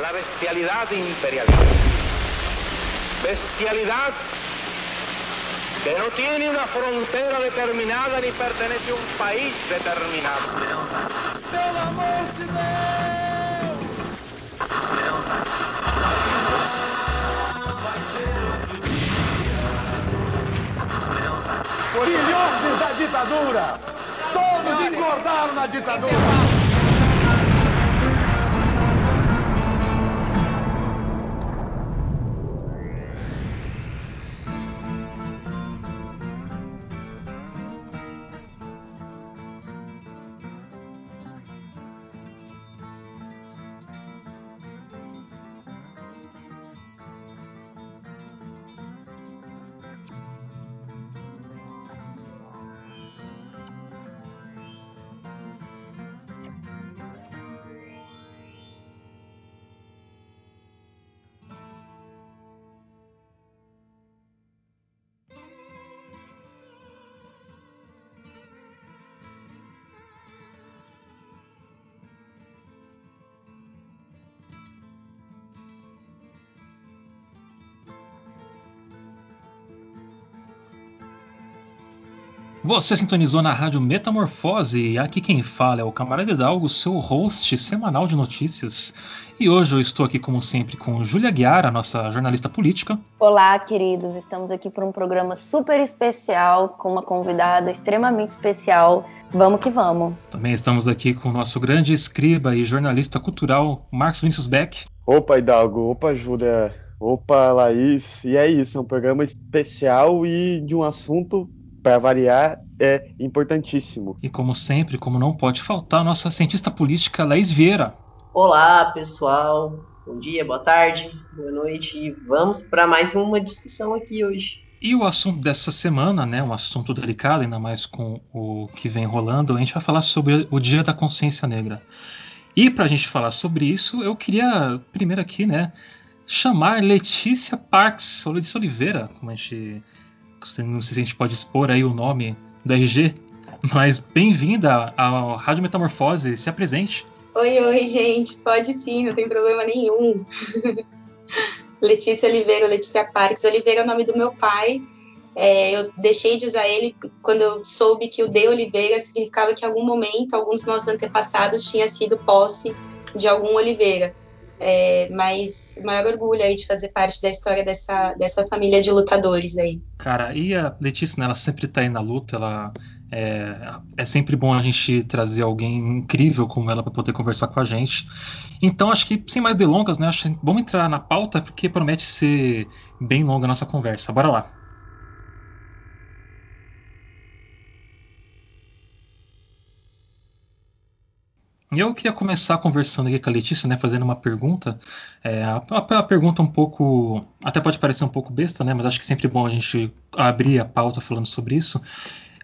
la bestialidad imperialista. Bestialidad que no tiene una frontera determinada ni pertenece a un país determinado. ¡Pelo amor de Filhotes da ditadura! Todos engordaram na ditadura! Você sintonizou na rádio Metamorfose e aqui quem fala é o Camarada Hidalgo, seu host semanal de notícias. E hoje eu estou aqui, como sempre, com Júlia Guiara, nossa jornalista política. Olá, queridos. Estamos aqui para um programa super especial com uma convidada extremamente especial. Vamos que vamos. Também estamos aqui com o nosso grande escriba e jornalista cultural, Marcos Vinícius Beck. Opa, Hidalgo. Opa, Júlia. Opa, Laís. E é isso, é um programa especial e de um assunto para variar, é importantíssimo. E como sempre, como não pode faltar, a nossa cientista política Laís Vieira. Olá, pessoal. Bom dia, boa tarde, boa noite. Vamos para mais uma discussão aqui hoje. E o assunto dessa semana, né, um assunto delicado, ainda mais com o que vem rolando, a gente vai falar sobre o Dia da Consciência Negra. E para a gente falar sobre isso, eu queria primeiro aqui, né, chamar Letícia Parks, ou Letícia Oliveira, como a gente não sei se a gente pode expor aí o nome da RG, mas bem-vinda ao Rádio Metamorfose, se apresente. Oi, oi, gente, pode sim, não tem problema nenhum. Letícia Oliveira, Letícia Parques. Oliveira é o nome do meu pai. É, eu deixei de usar ele quando eu soube que o de Oliveira significava que em algum momento, alguns dos nossos antepassados tinha sido posse de algum Oliveira. É, mas o maior orgulho aí de fazer parte da história dessa, dessa família de lutadores aí. Cara, e a Letícia, né, ela sempre tá aí na luta, ela é, é sempre bom a gente trazer alguém incrível como ela para poder conversar com a gente. Então, acho que sem mais delongas, né, acho que vamos entrar na pauta porque promete ser bem longa a nossa conversa. Bora lá. Eu queria começar conversando aqui com a Letícia, né, fazendo uma pergunta. É, a, a, pergunta um pouco, até pode parecer um pouco besta, né, mas acho que é sempre bom a gente abrir a pauta falando sobre isso.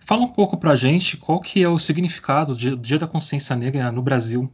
Fala um pouco pra gente qual que é o significado do Dia da Consciência Negra no Brasil.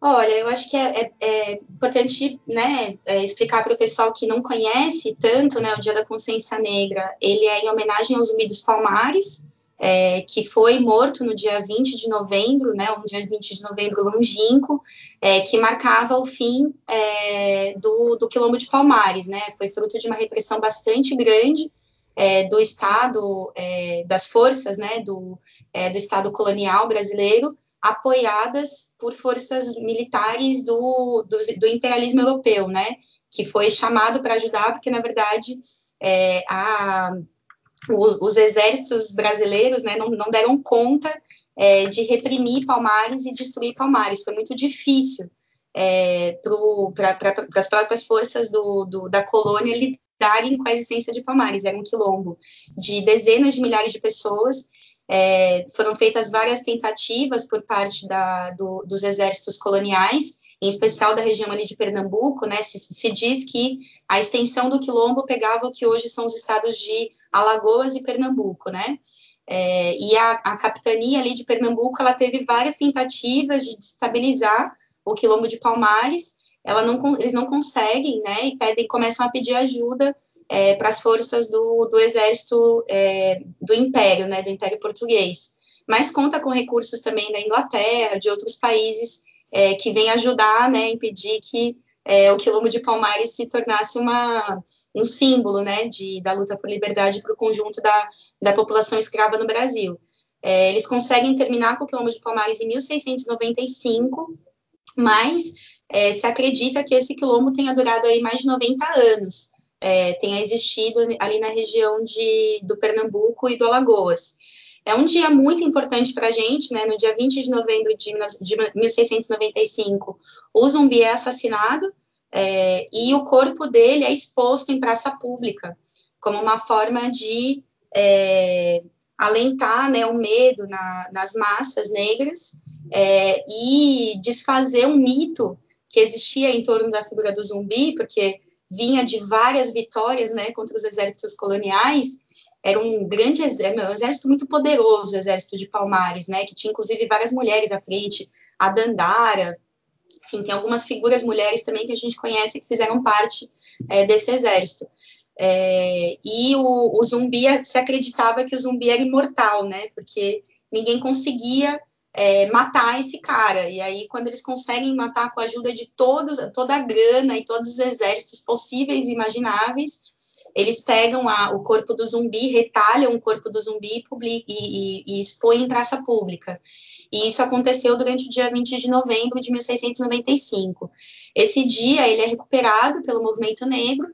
Olha, eu acho que é, é, é importante né, é, explicar para o pessoal que não conhece tanto né, o Dia da Consciência Negra. Ele é em homenagem aos Zumbi dos Palmares, é, que foi morto no dia 20 de novembro, né, um dia 20 de novembro longínquo, é, que marcava o fim é, do, do quilombo de Palmares, né, foi fruto de uma repressão bastante grande é, do Estado, é, das forças, né, do, é, do Estado colonial brasileiro, apoiadas por forças militares do, do, do imperialismo europeu, né, que foi chamado para ajudar, porque, na verdade, a o, os exércitos brasileiros né, não, não, deram conta é, de reprimir Palmares e destruir Palmares. Foi muito difícil é, para pra, as próprias forças do, do, da colônia lidarem com a existência de Palmares. Era um quilombo de dezenas de milhares de pessoas. É, foram feitas várias tentativas por parte da, do, dos exércitos coloniais, em especial da região ali de Pernambuco, né, se, se, diz que a extensão do quilombo pegava o que hoje são os estados de Alagoas e Pernambuco, né? É, e a, a, capitania ali de Pernambuco, ela teve várias tentativas de destabilizar o quilombo de Palmares, ela não, eles não conseguem, né? E pedem, começam a pedir ajuda é, para as forças do, do exército é, do Império, né? Do Império Português. Mas conta com recursos também da Inglaterra, de outros países é, que vêm ajudar, né? Impedir que é, o quilombo de Palmares se tornasse uma, um símbolo né, de, da luta por liberdade para o conjunto da, da população escrava no Brasil. É, eles conseguem terminar com o quilombo de Palmares em 1695, mas é, se acredita que esse quilombo tenha durado aí mais de 90 anos, é, tenha existido ali na região de, do Pernambuco e do Alagoas. É um dia muito importante para a gente, né? No dia 20 de novembro de, de 1695, o zumbi é assassinado é, e o corpo dele é exposto em praça pública, como uma forma de é, alentar né, o medo na, nas massas negras é, e desfazer um mito que existia em torno da figura do zumbi, porque vinha de várias vitórias né, contra os exércitos coloniais, era um grande exército, um exército muito poderoso, o exército de Palmares, né, que tinha inclusive várias mulheres à frente, a Dandara, enfim, tem algumas figuras mulheres também que a gente conhece que fizeram parte é, desse exército. É, e o, o, zumbi, se acreditava que o zumbi era imortal, né, porque ninguém conseguia é, matar esse cara. E aí, quando eles conseguem matar com a ajuda de todos, toda a grana e todos os exércitos possíveis e imagináveis, eles pegam a, o corpo do zumbi, retalham o corpo do zumbi e, e, e expõem em praça pública. E isso aconteceu durante o dia 20 de novembro de 1695. Esse dia ele é recuperado pelo movimento negro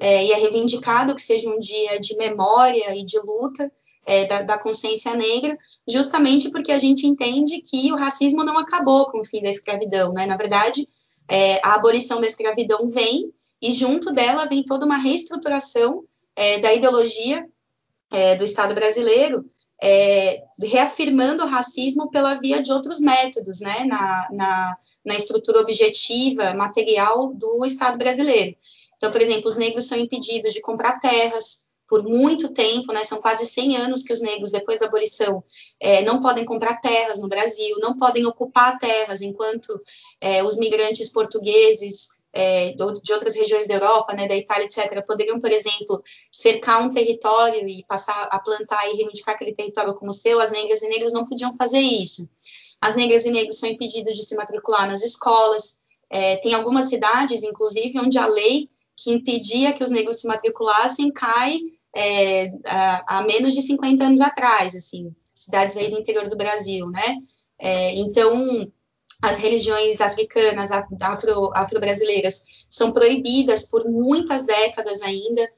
é, e é reivindicado que seja um dia de memória e de luta é, da, da, consciência negra, justamente porque a gente entende que o racismo não acabou com o fim da escravidão, né? Na verdade, é, a abolição da escravidão vem e junto dela vem toda uma reestruturação é, da ideologia é, do Estado brasileiro, é, reafirmando o racismo pela via de outros métodos, né? Na, na, na estrutura objetiva, material do Estado brasileiro. Então, por exemplo, os negros são impedidos de comprar terras, por muito tempo, né, são quase 100 anos que os negros, depois da abolição, é, não podem comprar terras no Brasil, não podem ocupar terras, enquanto é, os migrantes portugueses é, de outras regiões da Europa, né, da Itália, etc., poderiam, por exemplo, cercar um território e passar a plantar e reivindicar aquele território como seu, as negras e negros não podiam fazer isso. As negras e negros são impedidos de se matricular nas escolas. É, tem algumas cidades, inclusive, onde a lei que impedia que os negros se matriculassem cai é, a, menos de 50 anos atrás, assim, cidades aí do interior do Brasil, né? É, então, as religiões africanas, afro, afro-brasileiras, são proibidas por muitas décadas ainda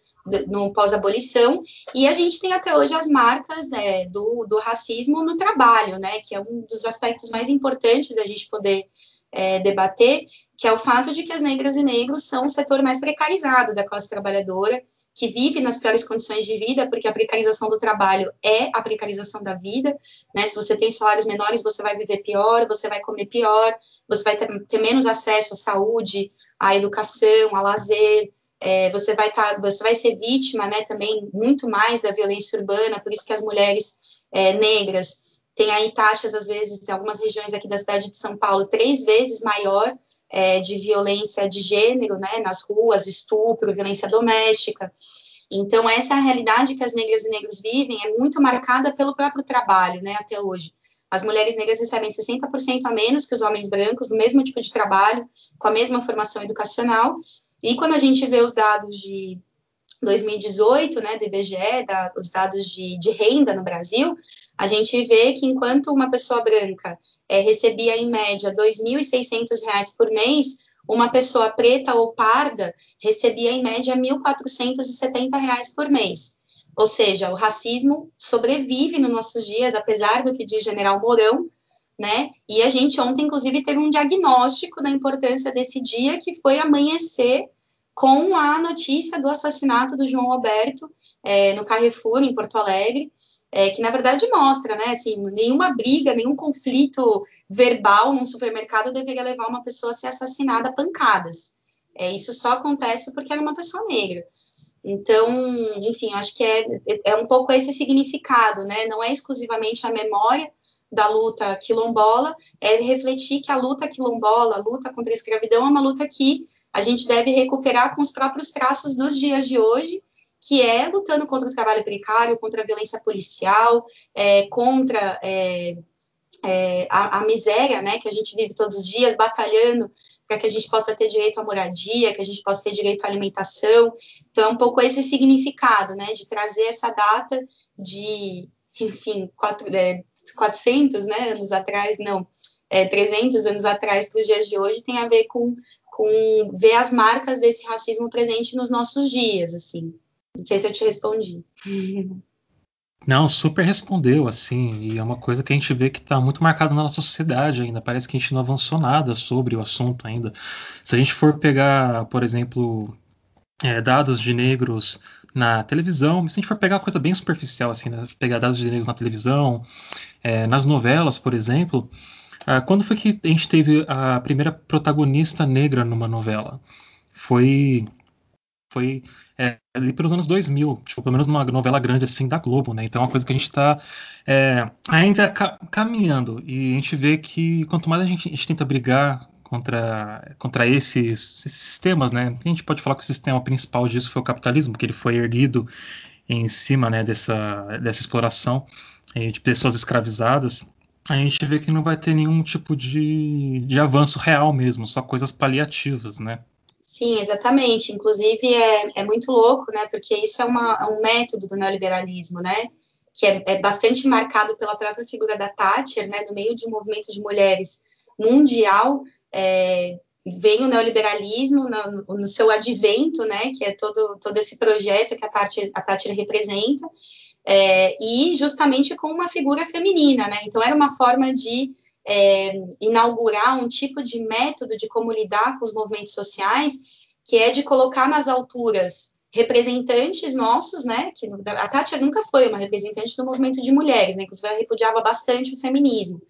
no pós-abolição, e a gente tem até hoje as marcas né, do, do racismo no trabalho, né? Que é um dos aspectos mais importantes da gente poder é, debater, que é o fato de que as negras e negros são o setor mais precarizado da classe trabalhadora, que vive nas piores condições de vida, porque a precarização do trabalho é a precarização da vida, né? Se você tem salários menores, você vai viver pior, você vai comer pior, você vai ter, menos acesso à saúde, à educação, a lazer, é, você vai tá, você vai ser vítima, né, também muito mais da violência urbana, por isso que as mulheres é, negras tem aí taxas, às vezes, em algumas regiões aqui da cidade de São Paulo, três vezes maior é, de violência de gênero, né, nas ruas, estupro, violência doméstica. Então, essa é realidade que as negras e negros vivem é muito marcada pelo próprio trabalho, né, até hoje. As mulheres negras recebem 60% a menos que os homens brancos, no mesmo tipo de trabalho, com a mesma formação educacional. E quando a gente vê os dados de 2018, né, do IBGE, da, os dados de, de renda no Brasil, a gente vê que enquanto uma pessoa branca é, recebia em média R$ 2.600 por mês, uma pessoa preta ou parda recebia em média R$ 1.470 por mês. Ou seja, o racismo sobrevive nos nossos dias, apesar do que diz General Mourão, né? E a gente ontem, inclusive, teve um diagnóstico da importância desse dia, que foi amanhecer com a notícia do assassinato do João Roberto é, no Carrefour, em Porto Alegre é, que na verdade mostra, né, assim, nenhuma briga, nenhum conflito verbal num supermercado deveria levar uma pessoa a ser assassinada a pancadas. É, isso só acontece porque ela é uma pessoa negra. Então, enfim, acho que é, é um pouco esse significado, né? Não é exclusivamente a memória da luta quilombola, é refletir que a luta quilombola, a luta contra a escravidão, é uma luta que a gente deve recuperar com os próprios traços dos dias de hoje que é lutando contra o trabalho precário, contra a violência policial, é, contra é, é, a, a, miséria, né, que a gente vive todos os dias, batalhando para que a gente possa ter direito à moradia, que a gente possa ter direito à alimentação. Então, é um pouco esse significado, né, de trazer essa data de, enfim, quatro, é, 400 né, anos atrás, não, é, 300 anos atrás para os dias de hoje, tem a ver com, com ver as marcas desse racismo presente nos nossos dias, assim. Não sei se eu te respondi. Não, super respondeu, assim, e é uma coisa que a gente vê que está muito marcada na nossa sociedade ainda. Parece que a gente não avançou nada sobre o assunto ainda. Se a gente for pegar, por exemplo, é, dados de negros na televisão, se a gente for pegar coisa bem superficial, assim, né? pegar dados de negros na televisão, é, nas novelas, por exemplo, ah, quando foi que a gente teve a primeira protagonista negra numa novela? Foi foi é, ali pelos anos 2000, tipo, pelo menos numa novela grande assim da Globo, né? Então é uma coisa que a gente está é, ainda ca caminhando e a gente vê que quanto mais a gente, a gente tenta brigar contra, contra esses, esses, sistemas, né? A gente pode falar que o sistema principal disso foi o capitalismo, que ele foi erguido em cima né, dessa, dessa exploração de pessoas escravizadas. A gente vê que não vai ter nenhum tipo de, de avanço real mesmo, só coisas paliativas, né? Sim, exatamente. Inclusive é, é muito louco, né? Porque isso é uma, é um método do neoliberalismo, né? Que é, é, bastante marcado pela própria figura da Thatcher, né? No meio de um movimento de mulheres mundial, é, vem o neoliberalismo no, no, seu advento, né? Que é todo, todo esse projeto que a Thatcher, a Thatcher representa, é, e justamente com uma figura feminina, né? Então era uma forma de é, inaugurar um tipo de método de como lidar com os movimentos sociais, que é de colocar nas alturas representantes nossos, né? Que a Tati nunca foi uma representante do movimento de mulheres, né? Inclusive ela repudiava bastante o feminismo.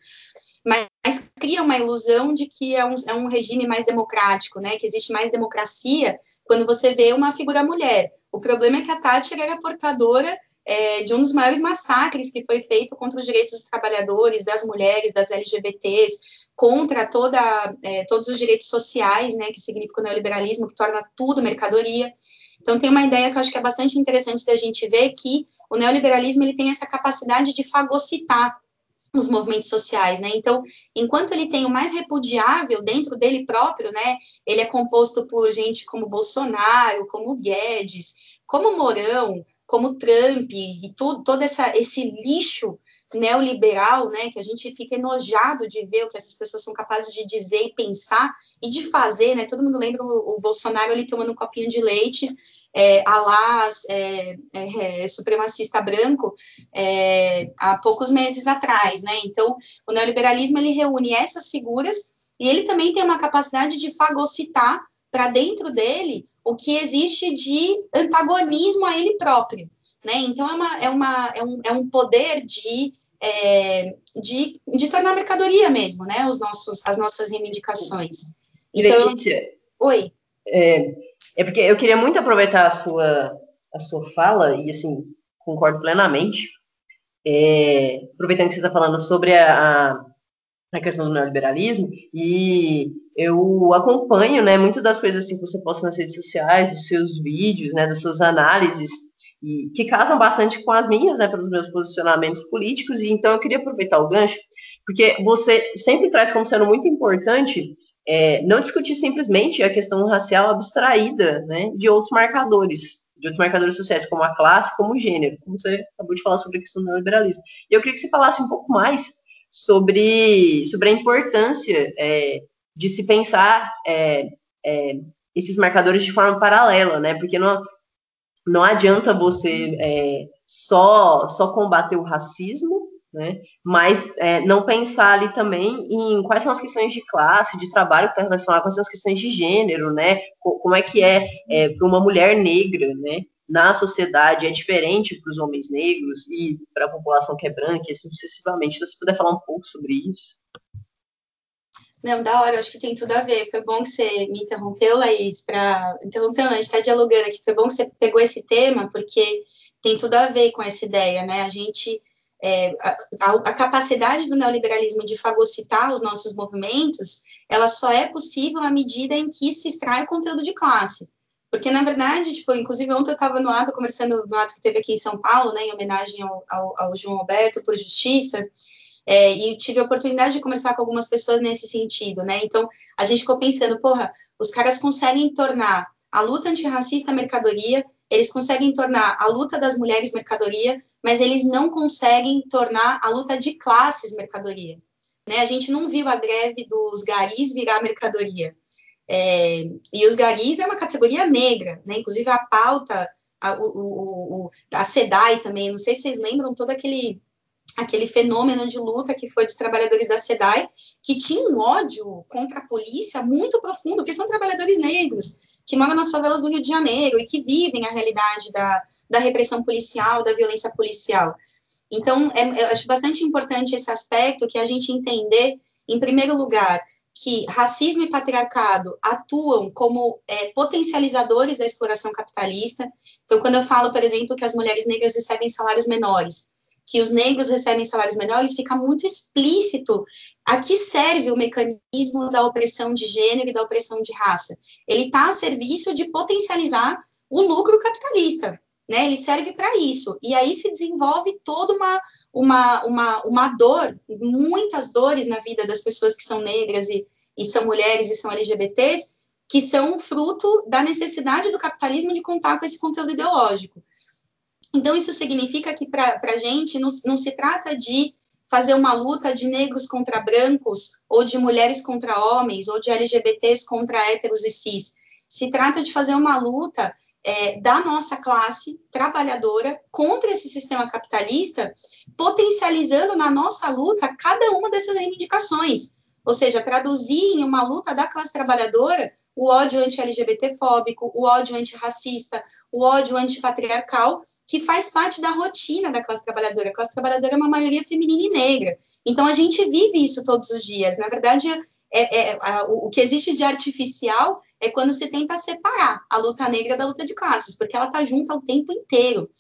Mas, mas cria uma ilusão de que é um, é um regime mais democrático, né? Que existe mais democracia quando você vê uma figura mulher. O problema é que a Tati era portadora é, de um dos maiores massacres que foi feito contra os direitos dos trabalhadores, das mulheres, das LGBTs, contra toda, é, todos os direitos sociais, né, que significa o neoliberalismo, que torna tudo mercadoria. Então tem uma ideia que eu acho que é bastante interessante da gente ver que o neoliberalismo ele tem essa capacidade de fagocitar os movimentos sociais, né? Então, enquanto ele tem o mais repudiável dentro dele próprio, né? Ele é composto por gente como Bolsonaro, como Guedes, como Mourão, como Trump e tudo, todo essa, esse lixo neoliberal, né, que a gente fica enojado de ver o que essas pessoas são capazes de dizer e pensar e de fazer, né? Todo mundo lembra o, o Bolsonaro ali tomando um copinho de leite, é, lá é, é, é, supremacista branco é, há poucos meses atrás, né? Então, o neoliberalismo ele reúne essas figuras e ele também tem uma capacidade de fagocitar para dentro dele o que existe de antagonismo a ele próprio. Né? Então, é, uma, é, uma, é, um, é um poder de, é, de, de tornar mercadoria mesmo, né? Os nossos, as nossas reivindicações. Então, Letícia, oi. É, é porque eu queria muito aproveitar a sua, a sua fala, e assim, concordo plenamente. É, aproveitando que você está falando sobre a, a a questão do neoliberalismo e eu acompanho, né, muito das coisas assim que você posta nas redes sociais, dos seus vídeos, né, das suas análises e que casam bastante com as minhas, né, pelos meus posicionamentos políticos e então eu queria aproveitar o gancho porque você sempre traz como sendo muito importante é, não discutir simplesmente a questão racial abstraída, né, de outros marcadores, de outros marcadores sociais, como a classe, como o gênero, como você acabou de falar sobre a questão do neoliberalismo. E eu queria que você falasse um pouco mais sobre, sobre a importância é, de se pensar é, é, esses marcadores de forma paralela, né? Porque não, não adianta você é, só, só combater o racismo, né? Mas é, não pensar ali também em quais são as questões de classe, de trabalho que está relacionado, quais são as questões de gênero, né? Como é que é, é para uma mulher negra, né? Na sociedade é diferente para os homens negros e para a população que é branca, e assim sucessivamente. Então, se puder falar um pouco sobre isso. Não, da hora, acho que tem tudo a ver. Foi bom que você me interrompeu, Laís, para. Interrompeu, não, a gente está dialogando aqui. Foi bom que você pegou esse tema, porque tem tudo a ver com essa ideia, né? A gente. É, a, a, capacidade do neoliberalismo de fagocitar os nossos movimentos, ela só é possível à medida em que se extrai o conteúdo de classe. Porque, na verdade, tipo, inclusive ontem eu estava no ato, conversando no ato que teve aqui em São Paulo, né, em homenagem ao, ao, ao João Alberto por justiça, É, e tive a oportunidade de conversar com algumas pessoas nesse sentido, né? Então, a gente ficou pensando, porra, os caras conseguem tornar a luta antirracista mercadoria, eles conseguem tornar a luta das mulheres mercadoria, mas eles não conseguem tornar a luta de classes mercadoria. Né? A gente não viu a greve dos garis virar mercadoria. É, e os garis é uma categoria negra, né? inclusive a pauta, a, o, o, a SEDAI também, não sei se vocês lembram todo aquele aquele fenômeno de luta que foi dos trabalhadores da SEDAI, que tinham um ódio contra a polícia muito profundo, porque são trabalhadores negros, que moram nas favelas do Rio de Janeiro e que vivem a realidade da, da repressão policial, da violência policial. Então, é, eu acho bastante importante esse aspecto que a gente entender, em primeiro lugar, que racismo e patriarcado atuam como é, potencializadores da exploração capitalista. Então, quando eu falo, por exemplo, que as mulheres negras recebem salários menores, que os negros recebem salários menores, fica muito explícito a que serve o mecanismo da opressão de gênero e da opressão de raça. Ele está a serviço de potencializar o lucro capitalista né? Ele serve para isso. E aí se desenvolve toda uma, uma, uma, uma dor, muitas dores na vida das pessoas que são negras e, e são mulheres e são LGBTs, que são fruto da necessidade do capitalismo de contar com esse conteúdo ideológico. Então, isso significa que para a gente não, não se trata de fazer uma luta de negros contra brancos, ou de mulheres contra homens, ou de LGBTs contra héteros e cis. Se trata de fazer uma luta é, da nossa classe trabalhadora contra esse sistema capitalista, potencializando na nossa luta cada uma dessas reivindicações. Ou seja, traduzir em uma luta da classe trabalhadora o ódio anti-LGBT-fóbico, o ódio antirracista, o ódio antipatriarcal, que faz parte da rotina da classe trabalhadora. A classe trabalhadora é uma maioria feminina e negra. Então, a gente vive isso todos os dias. Na verdade, é, é, a, o que existe de artificial é quando se tenta separar a luta negra da luta de classes, porque ela está junta o tempo inteiro.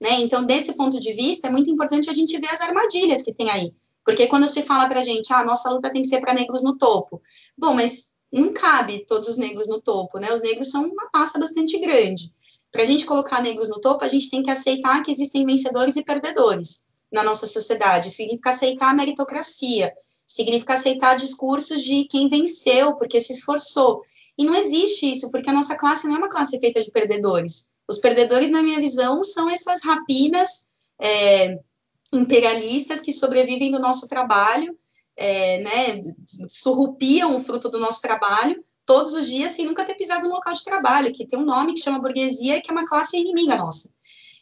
Né? Então, desse ponto de vista, é muito importante a gente ver as armadilhas que tem aí. Porque quando se fala para a gente, ah, nossa luta tem que ser para negros no topo. Bom, mas não cabe todos os negros no topo, né? Os negros são uma massa bastante grande. Para a gente colocar negros no topo, a gente tem que aceitar que existem vencedores e perdedores na nossa sociedade. Significa aceitar a meritocracia, significa aceitar discursos de quem venceu porque se esforçou. E não existe isso, porque a nossa classe não é uma classe feita de perdedores. Os perdedores, na minha visão, são essas rapinas é, imperialistas que sobrevivem do nosso trabalho, é, né, surrupiam o fruto do nosso trabalho todos os dias sem nunca ter pisado no local de trabalho, que tem um nome que chama burguesia e que é uma classe inimiga nossa.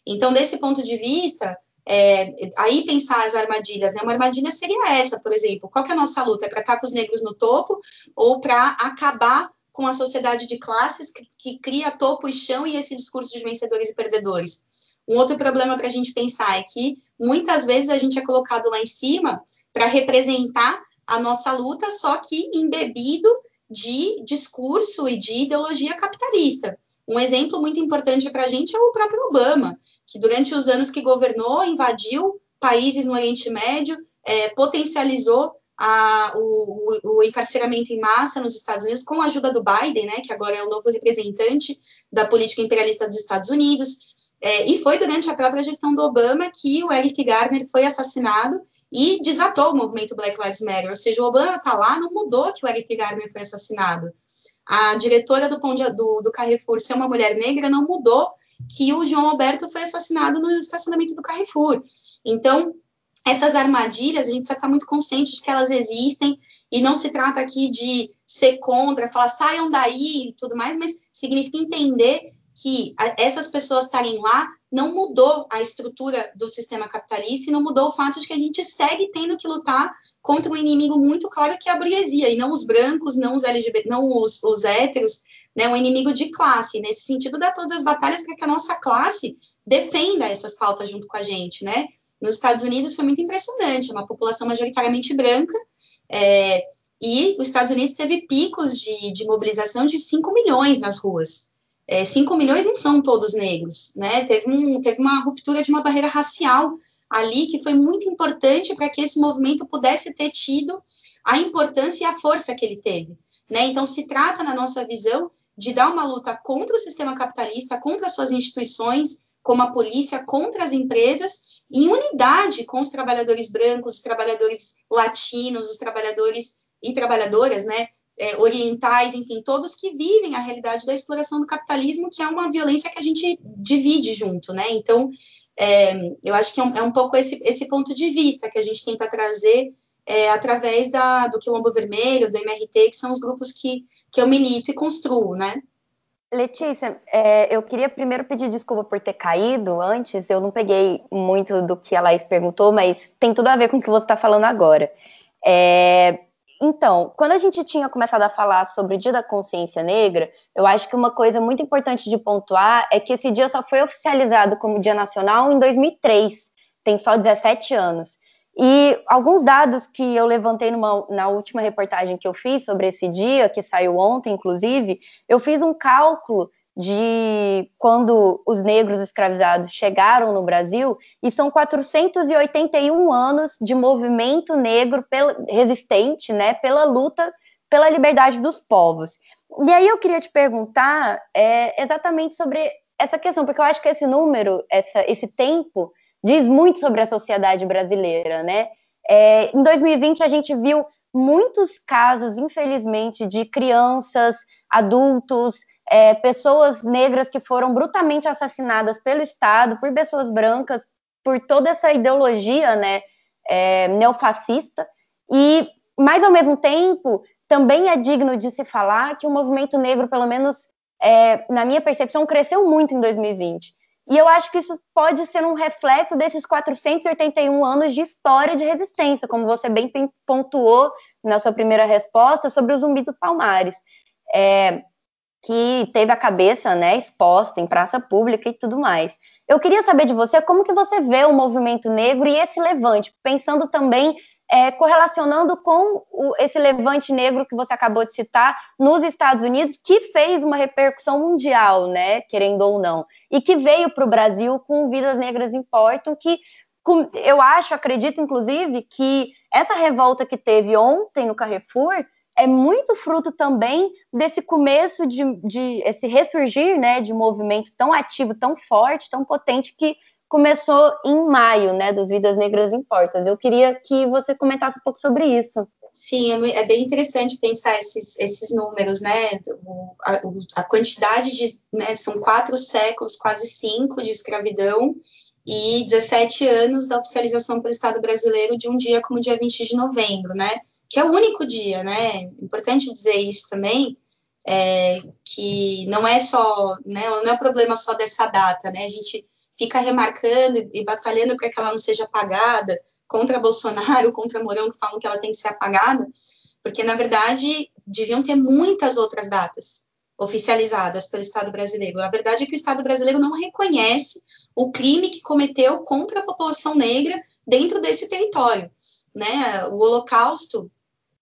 Então, desse ponto de vista, é, aí pensar as armadilhas, né? Uma armadilha seria essa, por exemplo, qual que é a nossa luta? É para estar com os negros no topo ou para acabar com a sociedade de classes que, que, cria topo e chão e esse discurso de vencedores e perdedores? Um outro problema para a gente pensar é que muitas vezes a gente é colocado lá em cima para representar a nossa luta, só que embebido de discurso e de ideologia capitalista. Um exemplo muito importante para a gente é o próprio Obama, que durante os anos que governou invadiu países no Oriente Médio, é, potencializou a, o, o, encarceramento em massa nos Estados Unidos com a ajuda do Biden, né, que agora é o novo representante da política imperialista dos Estados Unidos. É, e foi durante a própria gestão do Obama que o Eric Garner foi assassinado e desatou o movimento Black Lives Matter. Ou seja, o Obama está lá, não mudou que o Eric Garner foi assassinado. A diretora do, Pão de, do, do Carrefour ser uma mulher negra não mudou que o João Alberto foi assassinado no estacionamento do Carrefour. Então, essas armadilhas, a gente precisa estar muito consciente de que elas existem e não se trata aqui de ser contra, falar saiam daí e tudo mais, mas significa entender que essas pessoas estarem lá não mudou a estrutura do sistema capitalista e não mudou o fato de que a gente segue tendo que lutar contra um inimigo muito claro que é a burguesia, e não os brancos, não os LGBT, não os, os héteros, né, um inimigo de classe. Nesse sentido, dá todas as batalhas para que a nossa classe defenda essas pautas junto com a gente, né? Nos Estados Unidos foi muito impressionante, é uma população majoritariamente branca, é, e os Estados Unidos teve picos de, de mobilização de 5 milhões nas ruas. É, 5 milhões não são todos negros, né? Teve, um, teve uma ruptura de uma barreira racial ali que foi muito importante para que esse movimento pudesse ter tido a importância e a força que ele teve. Né? Então, se trata, na nossa visão, de dar uma luta contra o sistema capitalista, contra as suas instituições, como a polícia, contra as empresas, em unidade com os trabalhadores brancos, os trabalhadores latinos, os trabalhadores e trabalhadoras, né, é, orientais, enfim, todos que vivem a realidade da exploração do capitalismo, que é uma violência que a gente divide junto, né? Então, é, eu acho que é um, é um, pouco esse, esse ponto de vista que a gente tenta trazer é, através da, do Quilombo Vermelho, do MRT, que são os grupos que, que eu milito e construo, né? Letícia, é, eu queria primeiro pedir desculpa por ter caído antes. Eu não peguei muito do que a Laís perguntou, mas tem tudo a ver com o que você está falando agora. É, então, quando a gente tinha começado a falar sobre o Dia da Consciência Negra, eu acho que uma coisa muito importante de pontuar é que esse dia só foi oficializado como Dia Nacional em 2003, tem só 17 anos. E alguns dados que eu levantei numa, na última reportagem que eu fiz sobre esse dia, que saiu ontem, inclusive, eu fiz um cálculo de quando os negros escravizados chegaram no Brasil, e são 481 anos de movimento negro resistente, né, pela luta pela liberdade dos povos. E aí eu queria te perguntar é, exatamente sobre essa questão, porque eu acho que esse número, essa, esse tempo, diz muito sobre a sociedade brasileira, né? É, em 2020 a gente viu muitos casos, infelizmente, de crianças, adultos, é, pessoas negras que foram brutalmente assassinadas pelo Estado, por pessoas brancas, por toda essa ideologia, né, é, neofascista. E, mas ao mesmo tempo, também é digno de se falar que o movimento negro, pelo menos é, na minha percepção, cresceu muito em 2020. E eu acho que isso pode ser um reflexo desses 481 anos de história de resistência, como você bem pontuou na sua primeira resposta sobre o Zumbi do Palmares, é, que teve a cabeça né, exposta em praça pública e tudo mais. Eu queria saber de você como que você vê o movimento negro e esse levante, pensando também é, correlacionando com o, esse levante negro que você acabou de citar nos Estados Unidos, que fez uma repercussão mundial, né, querendo ou não, e que veio para o Brasil com Vidas Negras Importam, que com, eu acho, acredito inclusive, que essa revolta que teve ontem no Carrefour é muito fruto também desse começo de, de esse ressurgir, né, de um movimento tão ativo, tão forte, tão potente que começou em maio, né, dos Vidas Negras em Portas. Eu queria que você comentasse um pouco sobre isso. Sim, é, é bem interessante pensar esses, esses números, né? a, a, quantidade de. Né, são quatro séculos, quase cinco, de escravidão e 17 anos da oficialização pelo Estado brasileiro de um dia como dia 20 de novembro, né? Que é o único dia, né? Importante dizer isso também, é, que não é só, né? Não é o problema só dessa data, né? A gente fica remarcando e batalhando para que ela não seja apagada, contra Bolsonaro, contra Mourão, que falam que ela tem que ser apagada, porque, na verdade, deviam ter muitas outras datas oficializadas pelo Estado brasileiro. A verdade é que o Estado brasileiro não reconhece o crime que cometeu contra a população negra dentro desse território. Né? O Holocausto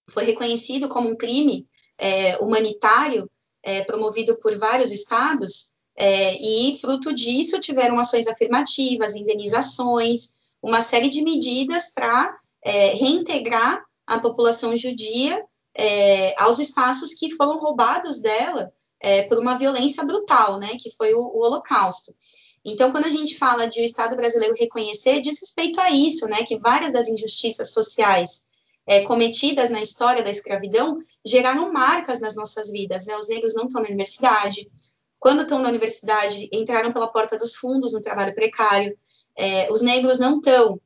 foi reconhecido como um crime é, humanitário é, promovido por vários estados, é, e, fruto disso, tiveram ações afirmativas, indenizações, uma série de medidas para é, reintegrar a população judia é, aos espaços que foram roubados dela é, por uma violência brutal, né, que foi o, o, Holocausto. Então, quando a gente fala de o Estado brasileiro reconhecer, diz respeito a isso, né, que várias das injustiças sociais é, cometidas na história da escravidão geraram marcas nas nossas vidas. Né? Os negros não estão na universidade, quando estão na universidade, entraram pela porta dos fundos no trabalho precário. É, os negros não estão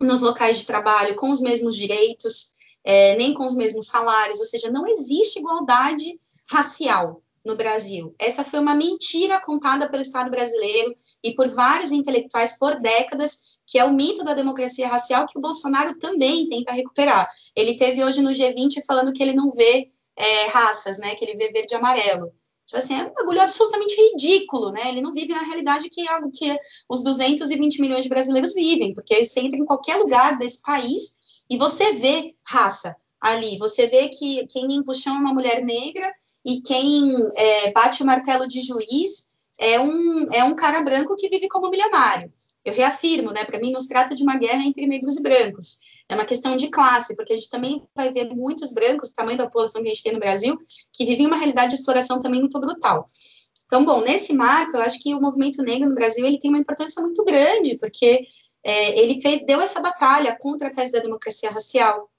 nos locais de trabalho com os mesmos direitos, é, nem com os mesmos salários, ou seja, não existe igualdade racial no Brasil. Essa foi uma mentira contada pelo Estado brasileiro e por vários intelectuais por décadas, que é o mito da democracia racial que o Bolsonaro também tenta recuperar. Ele teve hoje no G20 falando que ele não vê é, raças, né, que ele vê verde e amarelo. Tipo assim, é um bagulho absolutamente ridículo, né? Ele não vive na realidade que, é que os 220 milhões de brasileiros vivem, porque você entra em qualquer lugar desse país e você vê raça ali. Você vê que quem limpa o chão é uma mulher negra e quem é, bate o martelo de juiz é um, é um cara branco que vive como milionário. Eu reafirmo, né? Para mim, não se trata de uma guerra entre negros e brancos é uma questão de classe, porque a gente também vai ver muitos brancos, tamanho da população que a gente tem no Brasil, que vivem uma realidade de exploração também muito brutal. Então, bom, nesse marco, eu acho que o movimento negro no Brasil ele tem uma importância muito grande, porque é, ele fez, deu essa batalha contra a tese da democracia racial,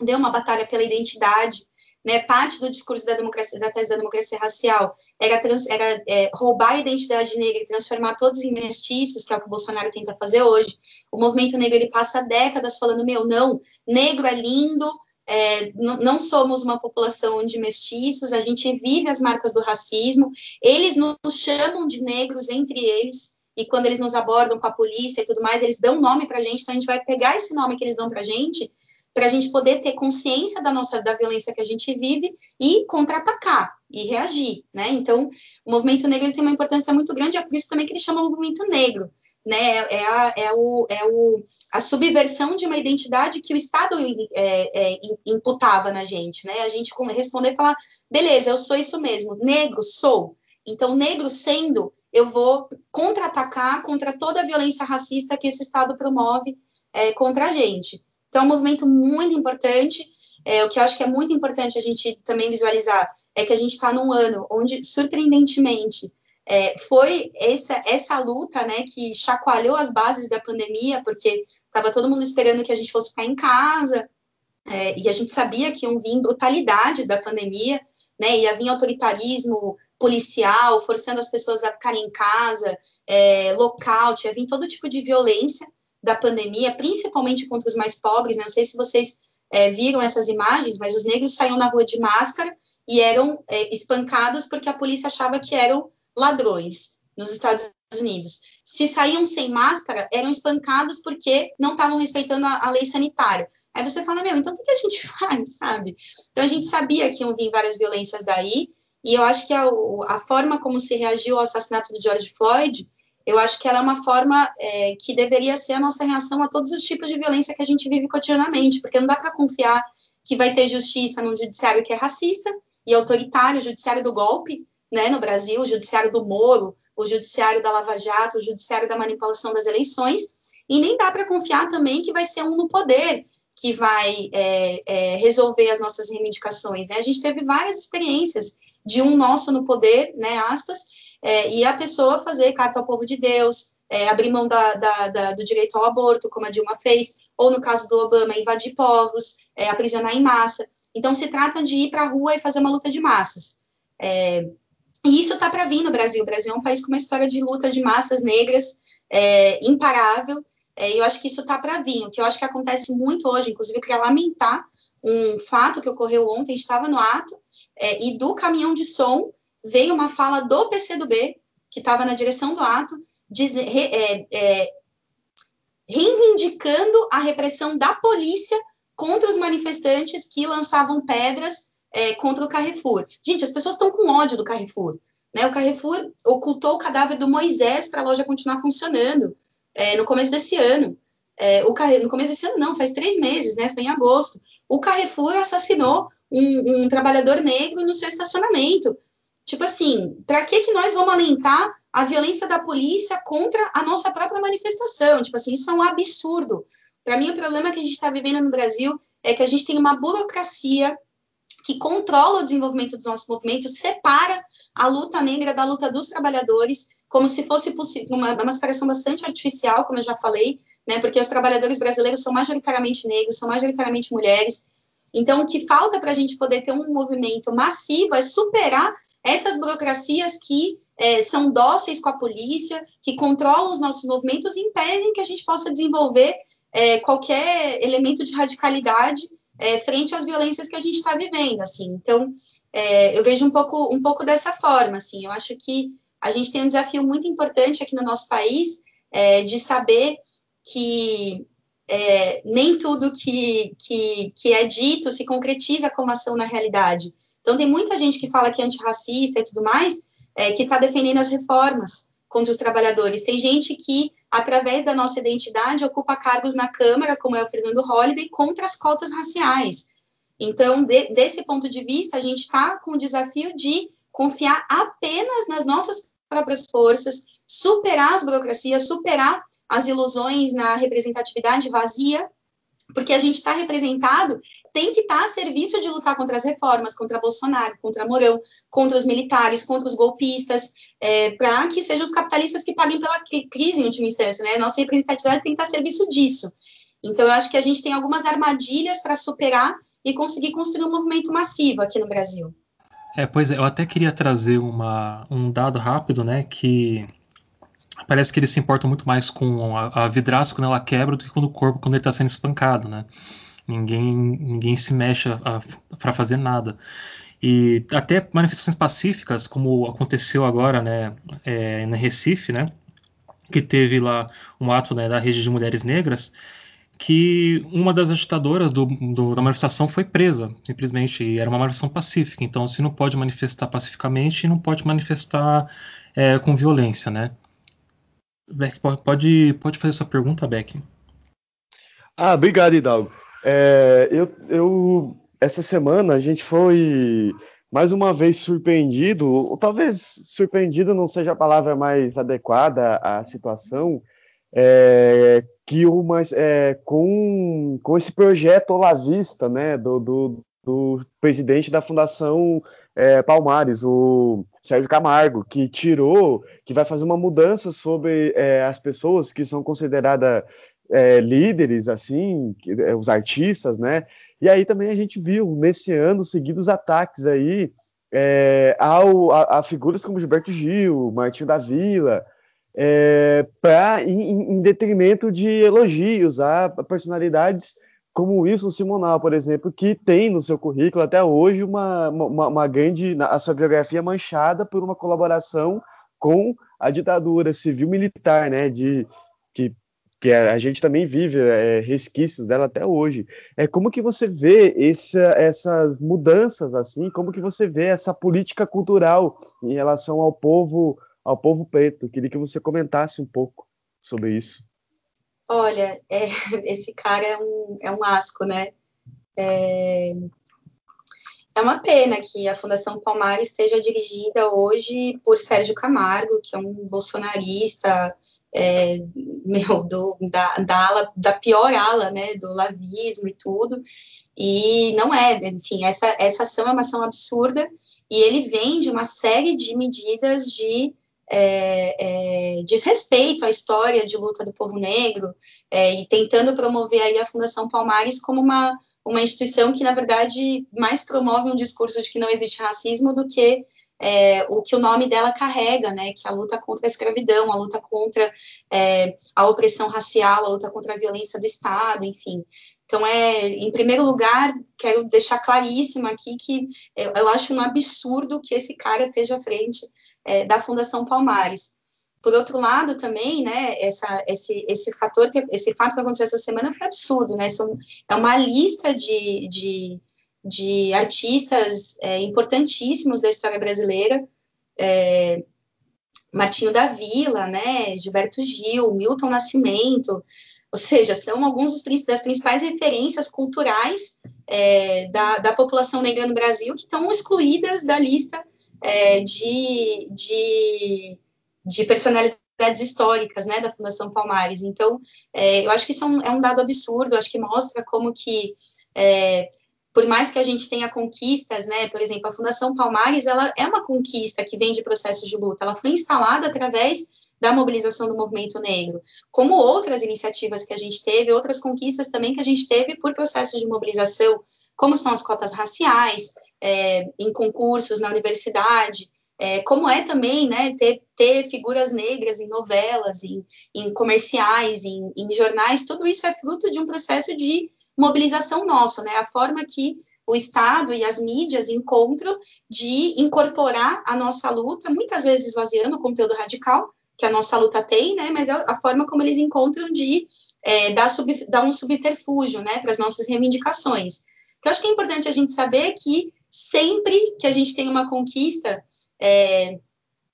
deu uma batalha pela identidade, né, parte do discurso da, da tese da democracia racial era, trans, era é, roubar a identidade negra e transformar todos em mestiços, que é o que o Bolsonaro tenta fazer hoje. O movimento negro ele passa décadas falando: meu, não, negro é lindo, é, não somos uma população de mestiços, a gente vive as marcas do racismo, eles nos chamam de negros entre eles, e quando eles nos abordam com a polícia e tudo mais, eles dão nome para a gente, então a gente vai pegar esse nome que eles dão para a gente para a gente poder ter consciência da nossa da violência que a gente vive e contra-atacar e reagir, né? Então, o movimento negro tem uma importância muito grande, é por isso também que ele chama movimento negro, né? É a, é o, é o, a subversão de uma identidade que o Estado é, é, imputava na gente, né? A gente responder e falar, beleza, eu sou isso mesmo, negro sou. Então, negro sendo, eu vou contra-atacar contra toda a violência racista que esse Estado promove é, contra a gente. Então, é um movimento muito importante. É, o que eu acho que é muito importante a gente também visualizar é que a gente está num ano onde, surpreendentemente, é, foi essa, essa luta né, que chacoalhou as bases da pandemia, porque estava todo mundo esperando que a gente fosse ficar em casa, é, e a gente sabia que iam vir brutalidades da pandemia, né, ia vir autoritarismo policial, forçando as pessoas a ficarem em casa, é, lockout, ia vir todo tipo de violência da pandemia, principalmente contra os mais pobres. Né? Não sei se vocês é, viram essas imagens, mas os negros saíam na rua de máscara e eram é, espancados porque a polícia achava que eram ladrões nos Estados Unidos. Se saíam sem máscara, eram espancados porque não estavam respeitando a, a, lei sanitária. Aí você fala, meu, então o que, a gente faz, sabe? Então a gente sabia que iam vir várias violências daí, e eu acho que a, a forma como se reagiu ao assassinato do George Floyd eu acho que ela é uma forma é, que deveria ser a nossa reação a todos os tipos de violência que a gente vive cotidianamente, porque não dá para confiar que vai ter justiça num judiciário que é racista e autoritário, o judiciário do golpe, né, no Brasil, o judiciário do Moro, o judiciário da Lava Jato, o judiciário da manipulação das eleições, e nem dá para confiar também que vai ser um no poder que vai é, é, resolver as nossas reivindicações. Né? A gente teve várias experiências de um nosso no poder, né, aspas, é, e a pessoa fazer carta ao povo de Deus, é, abrir mão da, da, da, do direito ao aborto, como a Dilma fez, ou no caso do Obama, invadir povos, é, aprisionar em massa. Então, se trata de ir para a rua e fazer uma luta de massas. É, e isso está para vir no Brasil. O Brasil é um país com uma história de luta de massas negras é, imparável, é, e eu acho que isso está para vir. O que eu acho que acontece muito hoje, inclusive, eu queria lamentar um fato que ocorreu ontem, estava no ato, e do caminhão de som veio uma fala do PCdoB, que estava na direção do ato, diz, re, é, é, reivindicando a repressão da polícia contra os manifestantes que lançavam pedras é, contra o Carrefour. Gente, as pessoas estão com ódio do Carrefour. Né? O Carrefour ocultou o cadáver do Moisés para a loja continuar funcionando é, no começo desse ano. É, o Carrefour, no começo desse ano, não, faz três meses, né? Foi em agosto. O Carrefour assassinou um, um trabalhador negro no seu estacionamento. Tipo assim, para que, que nós vamos alentar a violência da polícia contra a nossa própria manifestação? Tipo assim, isso é um absurdo. Para mim, o problema que a gente está vivendo no Brasil é que a gente tem uma burocracia que controla o desenvolvimento dos nossos movimentos, separa a luta negra da luta dos trabalhadores, como se fosse possível, uma, uma separação bastante artificial, como eu já falei, né? Porque os trabalhadores brasileiros são majoritariamente negros, são majoritariamente mulheres. Então, o que falta para a gente poder ter um movimento massivo é superar essas burocracias que é, são dóceis com a polícia, que controlam os nossos movimentos e impedem que a gente possa desenvolver é, qualquer elemento de radicalidade é, frente às violências que a gente está vivendo, assim. Então, é, eu vejo um pouco, um pouco dessa forma, assim. Eu acho que a gente tem um desafio muito importante aqui no nosso país é, de saber que é, nem tudo que, que, que é dito se concretiza como ação na realidade. Então, tem muita gente que fala que é antirracista e tudo mais, é, que está defendendo as reformas contra os trabalhadores. Tem gente que, através da nossa identidade, ocupa cargos na Câmara, como é o Fernando Holliday, contra as cotas raciais. Então, de, desse ponto de vista, a gente está com o desafio de confiar apenas nas nossas próprias forças, superar as burocracias, superar as ilusões na representatividade vazia porque a gente está representado, tem que estar tá a serviço de lutar contra as reformas, contra Bolsonaro, contra Mourão, contra os militares, contra os golpistas, é, para que sejam os capitalistas que paguem pela crise em última instância, né? Nossa representatividade tem que estar tá a serviço disso. Então, eu acho que a gente tem algumas armadilhas para superar e conseguir construir um movimento massivo aqui no Brasil. É, pois é, eu até queria trazer uma, um dado rápido, né, que parece que eles se importam muito mais com a, a vidraça quando ela quebra do que com o corpo quando ele está sendo espancado, né? Ninguém, ninguém se mexe para fazer nada. E até manifestações pacíficas, como aconteceu agora, né, é, Recife, né, que teve lá um ato né, da rede de mulheres negras, que uma das agitadoras do, do, da manifestação foi presa, simplesmente, e era uma manifestação pacífica. Então, se não pode manifestar pacificamente, não pode manifestar é, com violência, né? Beck, pode, pode fazer sua pergunta, Beck. Ah, obrigado, Hidalgo. É, eu, eu, essa semana a gente foi mais uma vez surpreendido, ou talvez surpreendido não seja a palavra mais adequada à situação, é, que uma, é, com, com esse projeto Olavista, né, do, do, do presidente da Fundação é, Palmares, o Sérgio Camargo, que tirou, que vai fazer uma mudança sobre é, as pessoas que são consideradas é, líderes, assim, é, os artistas, né? E aí também a gente viu nesse ano seguidos ataques aí é, ao, a, a, figuras como Gilberto Gil, Martinho da Vila, é, pra, em, em detrimento de elogios a personalidades como Wilson Simonal, por exemplo, que tem no seu currículo até hoje uma, uma, uma grande, a sua biografia manchada por uma colaboração com a ditadura civil-militar, né, de, que, que a gente também vive é, resquícios dela até hoje. É como que você vê essa, essas mudanças assim? Como que você vê essa política cultural em relação ao povo ao povo preto? Queria que você comentasse um pouco sobre isso. Olha, é, esse cara é um, é um asco, né? É, é uma pena que a Fundação Palmares esteja dirigida hoje por Sérgio Camargo, que é um bolsonarista, é, meu, do, da, da, ala, da pior ala, né, do lavismo e tudo, e não é, enfim, essa, essa ação é uma ação absurda, e ele vem de uma série de medidas de é, é, desrespeito à história de luta do povo negro é, e tentando promover aí a Fundação Palmares como uma, uma instituição que, na verdade, mais promove um discurso de que não existe racismo do que é, o que o nome dela carrega, né, que é a luta contra a escravidão, a luta contra é, a opressão racial, a luta contra a violência do Estado, enfim. Então, é, em primeiro lugar, quero deixar claríssimo aqui que eu, eu acho um absurdo que esse cara esteja à frente é, da Fundação Palmares. Por outro lado, também, né, essa, esse, esse fator, que, esse fato que aconteceu essa semana foi absurdo, né? São, é uma lista de, de, de artistas é, importantíssimos da história brasileira. É, Martinho da Vila, né, Gilberto Gil, Milton Nascimento, ou seja, são alguns das principais referências culturais é, da, da, população negra no Brasil que estão excluídas da lista é, de, de, de, personalidades históricas né, da Fundação Palmares. Então, é, eu acho que isso é um, é um, dado absurdo, acho que mostra como que é, por mais que a gente tenha conquistas, né, por exemplo, a Fundação Palmares, ela é uma conquista que vem de processos de luta, ela foi instalada através da mobilização do movimento negro, como outras iniciativas que a gente teve, outras conquistas também que a gente teve por processos de mobilização, como são as cotas raciais, é, em concursos na universidade, é, como é também né, ter, ter, figuras negras em novelas, em, em comerciais, em, em, jornais, tudo isso é fruto de um processo de mobilização nosso, né? A forma que o Estado e as mídias encontram de incorporar a nossa luta, muitas vezes esvaziando o conteúdo radical, que a nossa luta tem, né? Mas é a forma como eles encontram de é, dar, sub, dar, um subterfúgio, né, para as nossas reivindicações. Eu acho que é importante a gente saber que sempre que a gente tem uma conquista, é,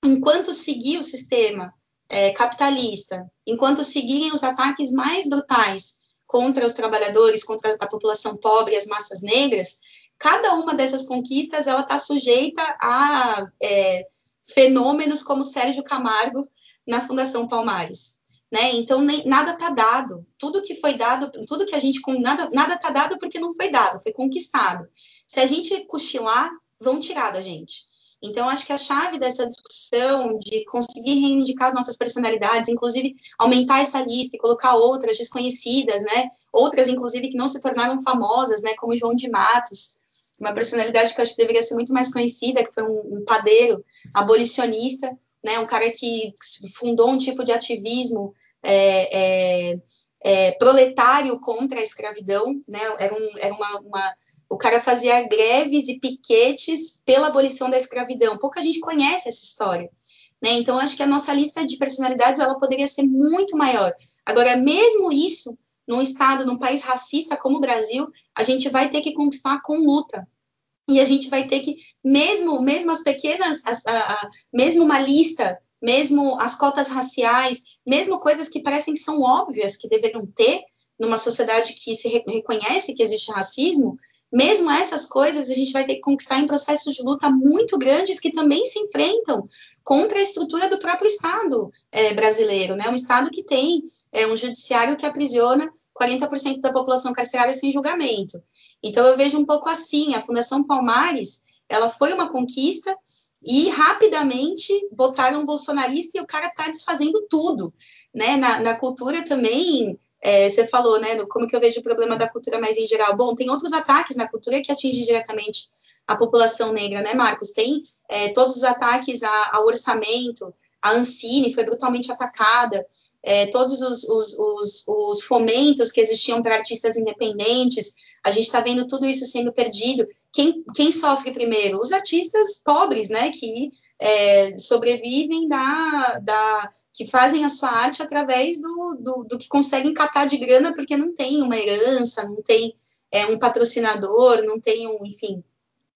enquanto seguir o sistema é, capitalista, enquanto seguirem os ataques mais brutais contra os trabalhadores, contra a população pobre as massas negras, cada uma dessas conquistas ela está sujeita a é, fenômenos como Sérgio Camargo na Fundação Palmares. né? Então nem, nada está dado. Tudo que foi dado, tudo que a gente nada nada está dado porque não foi dado, foi conquistado. Se a gente cochilar, vão tirar da gente. Então, acho que a chave dessa discussão de conseguir reivindicar as nossas personalidades, inclusive aumentar essa lista e colocar outras desconhecidas, né? Outras, inclusive, que não se tornaram famosas, né? Como João de Matos, uma personalidade que eu acho que deveria ser muito mais conhecida, que foi um, um padeiro abolicionista, né? Um cara que fundou um tipo de ativismo é, é, é, proletário contra a escravidão, né? Era, um, era uma, uma o cara fazia greves e piquetes pela abolição da escravidão. Pouca gente conhece essa história. Né? Então, acho que a nossa lista de personalidades ela poderia ser muito maior. Agora, mesmo isso, num estado, num país racista como o Brasil, a gente vai ter que conquistar com luta. E a gente vai ter que, mesmo, mesmo as pequenas, as, a, a, mesmo uma lista, mesmo as cotas raciais, mesmo coisas que parecem que são óbvias que deveriam ter numa sociedade que se reconhece que existe racismo, mesmo essas coisas a gente vai ter que conquistar em processos de luta muito grandes que também se enfrentam contra a estrutura do próprio Estado é, brasileiro, né? Um Estado que tem é, um judiciário que aprisiona 40% da população carcerária sem julgamento. Então eu vejo um pouco assim, a Fundação Palmares, ela foi uma conquista e rapidamente botaram um bolsonarista e o cara está desfazendo tudo, né? Na, na cultura também é, você falou, né, como que eu vejo o problema da cultura mais em geral. Bom, tem outros ataques na cultura que atingem diretamente a população negra, né, Marcos? Tem é, todos os ataques a, ao orçamento, a Ancine foi brutalmente atacada, é, todos os, os, os, os, fomentos que existiam para artistas independentes, a gente está vendo tudo isso sendo perdido. Quem, quem, sofre primeiro? Os artistas pobres, né, que é, sobrevivem da, da, que fazem a sua arte através do, do, do, que conseguem catar de grana, porque não tem uma herança, não tem é, um patrocinador, não tem um, enfim.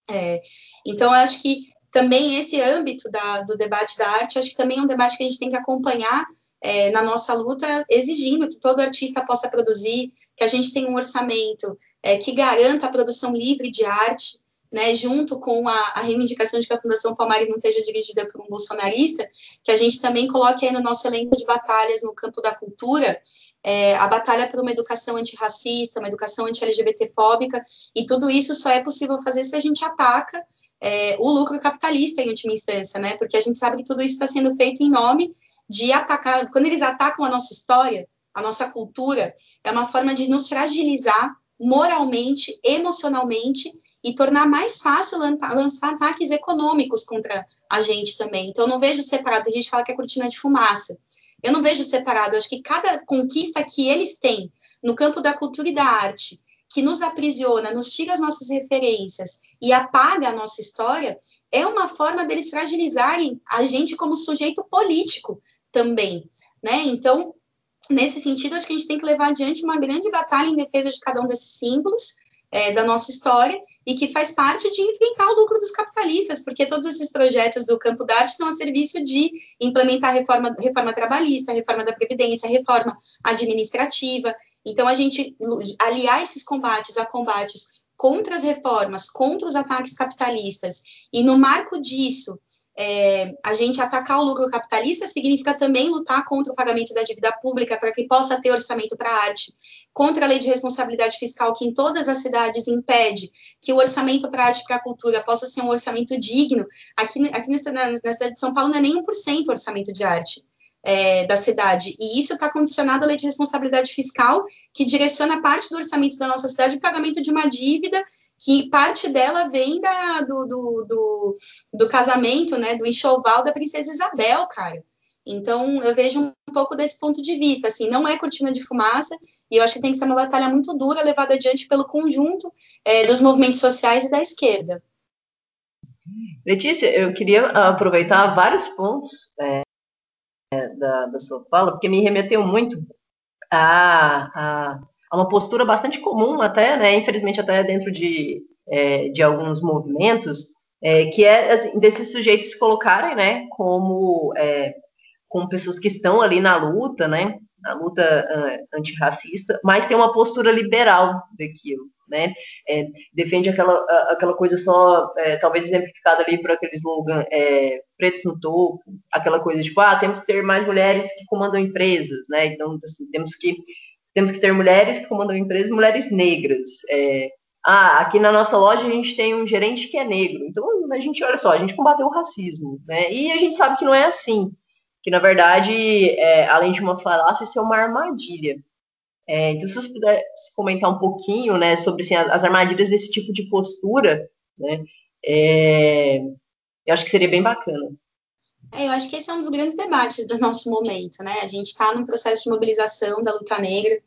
É, então, eu acho que também esse âmbito da, do debate da arte, acho que também é um debate que a gente tem que acompanhar é, na nossa luta, exigindo que todo artista possa produzir, que a gente tenha um orçamento é, que garanta a produção livre de arte, né, junto com a, a, reivindicação de que a Fundação Palmares não esteja dirigida por um bolsonarista, que a gente também coloque aí no nosso elenco de batalhas no campo da cultura, é, a batalha por uma educação antirracista, uma educação anti-LGBTfóbica, e tudo isso só é possível fazer se a gente ataca é, o lucro capitalista em última instância, né? Porque a gente sabe que tudo isso está sendo feito em nome de atacar. Quando eles atacam a nossa história, a nossa cultura, é uma forma de nos fragilizar moralmente, emocionalmente e tornar mais fácil lançar ataques econômicos contra a gente também. Então, eu não vejo separado. A gente fala que é cortina de fumaça. Eu não vejo separado. Eu acho que cada conquista que eles têm no campo da cultura e da arte, que nos aprisiona, nos tira as nossas referências e apaga a nossa história, é uma forma deles fragilizarem a gente como sujeito político também. Né? Então, nesse sentido, acho que a gente tem que levar adiante uma grande batalha em defesa de cada um desses símbolos é, da nossa história e que faz parte de enfrentar o lucro dos capitalistas, porque todos esses projetos do campo da arte estão a serviço de implementar reforma, reforma trabalhista, reforma da Previdência, reforma administrativa. Então, a gente aliar esses combates a combates contra as reformas, contra os ataques capitalistas, e no marco disso, é, a gente atacar o lucro capitalista significa também lutar contra o pagamento da dívida pública para que possa ter orçamento para a arte, contra a lei de responsabilidade fiscal que em todas as cidades impede que o orçamento para a arte e para a cultura possa ser um orçamento digno. Aqui, aqui na, na cidade de São Paulo não é nem 1% orçamento de arte. É, da cidade. E isso está condicionado à lei de responsabilidade fiscal, que direciona parte do orçamento da nossa cidade para pagamento de uma dívida que parte dela vem da, do, do, do, do, casamento, né, do enxoval da princesa Isabel, cara. Então, eu vejo um pouco desse ponto de vista, assim, não é cortina de fumaça, e eu acho que tem que ser uma batalha muito dura, levada adiante pelo conjunto é, dos movimentos sociais e da esquerda. Letícia, eu queria aproveitar vários pontos é, da, da, sua fala, porque me remeteu muito a, a a uma postura bastante comum até, né, infelizmente até dentro de, é, de alguns movimentos, é, que é assim, desses sujeitos se colocarem, né, como, é, como pessoas que estão ali na luta, né, na luta uh, antirracista, mas tem uma postura liberal daquilo, né? É, defende aquela, aquela coisa só, é, talvez exemplificada ali por aquele slogan é, pretos no topo, aquela coisa tipo, ah, temos que ter mais mulheres que comandam empresas, né? Então, assim, temos que temos que ter mulheres que comandam empresas, mulheres negras. É, ah, aqui na nossa loja a gente tem um gerente que é negro. Então, a gente, olha só, a gente combateu o racismo, né? E a gente sabe que não é assim. Que, na verdade, é, além de uma falácia, isso é uma armadilha. É, então, se você pudesse comentar um pouquinho, né, sobre assim, as armadilhas desse tipo de postura, né, é, eu acho que seria bem bacana. É, eu acho que esse é um dos grandes debates do nosso momento, né? A gente está num processo de mobilização da luta negra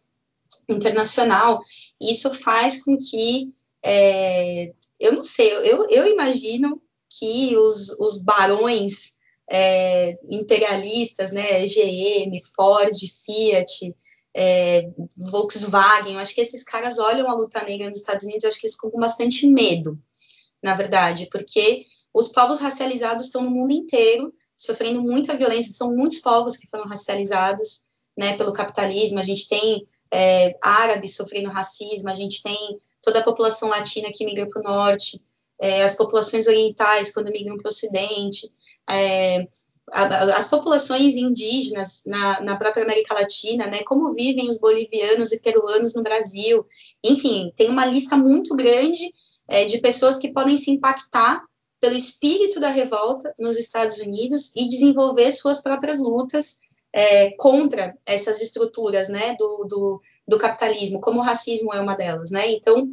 internacional, e isso faz com que, é, eu não sei, eu, eu imagino que os, os barões é, imperialistas, né, GM, Ford, Fiat, é, Volkswagen, eu acho que esses caras olham a luta negra nos Estados Unidos, acho que eles ficam com bastante medo, na verdade, porque os povos racializados estão no mundo inteiro sofrendo muita violência, são muitos povos que foram racializados né, pelo capitalismo, a gente tem é, árabes sofrendo racismo, a gente tem toda a população latina que migra para o norte, é, as populações orientais quando migram para o ocidente, é, as populações indígenas na, na, própria América Latina, né, como vivem os bolivianos e peruanos no Brasil, enfim, tem uma lista muito grande é, de pessoas que podem se impactar pelo espírito da revolta nos Estados Unidos e desenvolver suas próprias lutas é, contra essas estruturas né, do, do, do, capitalismo, como o racismo é uma delas. Né? Então,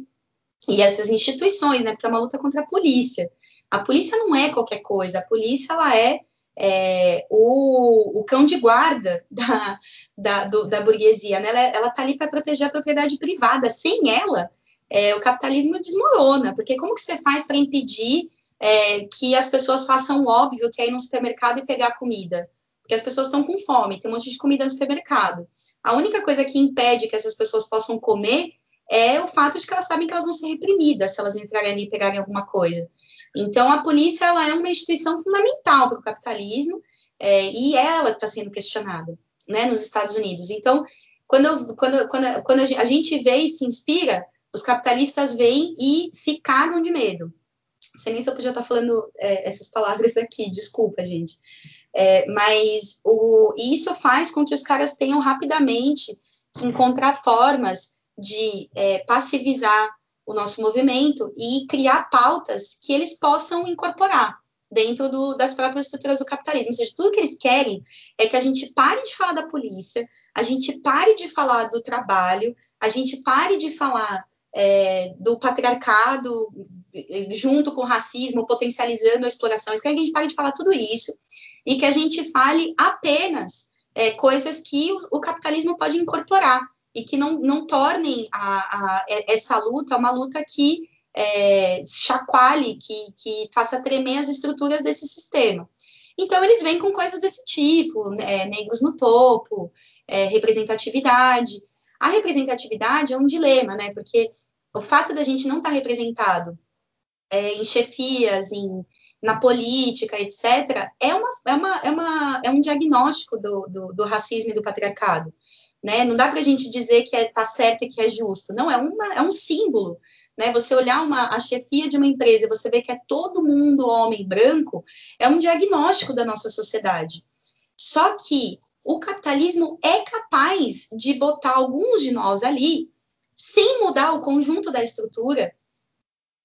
e essas instituições, né, porque é uma luta contra a polícia. A polícia não é qualquer coisa, a polícia ela é, é o, o, cão de guarda da, da, do, da burguesia. Né? Ela está ali para proteger a propriedade privada. Sem ela, é, o capitalismo desmorona, porque como que você faz para impedir é, que as pessoas façam o óbvio, que é ir no supermercado e pegar comida? Porque as pessoas estão com fome, tem um monte de comida no supermercado. A única coisa que impede que essas pessoas possam comer é o fato de que elas sabem que elas vão ser reprimidas se elas entrarem ali e pegarem alguma coisa. Então, a polícia ela é uma instituição fundamental para o capitalismo é, e ela está sendo questionada né, nos Estados Unidos. Então, quando, quando, quando, quando a gente vê e se inspira, os capitalistas vêm e se cagam de medo. Não sei nem se eu podia estar falando é, essas palavras aqui, desculpa, gente. É, mas o, isso faz com que os caras tenham rapidamente que encontrar formas de é, passivizar o nosso movimento e criar pautas que eles possam incorporar dentro do, das próprias estruturas do capitalismo. Ou seja, tudo que eles querem é que a gente pare de falar da polícia, a gente pare de falar do trabalho, a gente pare de falar é, do patriarcado junto com o racismo, potencializando a exploração. Eles querem que a gente pare de falar tudo isso e que a gente fale apenas é, coisas que o, o capitalismo pode incorporar e que não, não tornem a, a, essa luta uma luta que é, chacoalhe, que, que faça tremer as estruturas desse sistema. Então, eles vêm com coisas desse tipo, né, negros no topo, é, representatividade. A representatividade é um dilema, né? Porque o fato da gente não estar tá representado é, em chefias, em, na política, etc., é, uma, é, uma, é, uma, é um diagnóstico do, do, do racismo e do patriarcado. Né? Não dá para a gente dizer que está é, certo e que é justo. Não, é, uma, é um símbolo. Né? Você olhar uma, a chefia de uma empresa e você ver que é todo mundo homem branco, é um diagnóstico da nossa sociedade. Só que o capitalismo é capaz de botar alguns de nós ali sem mudar o conjunto da estrutura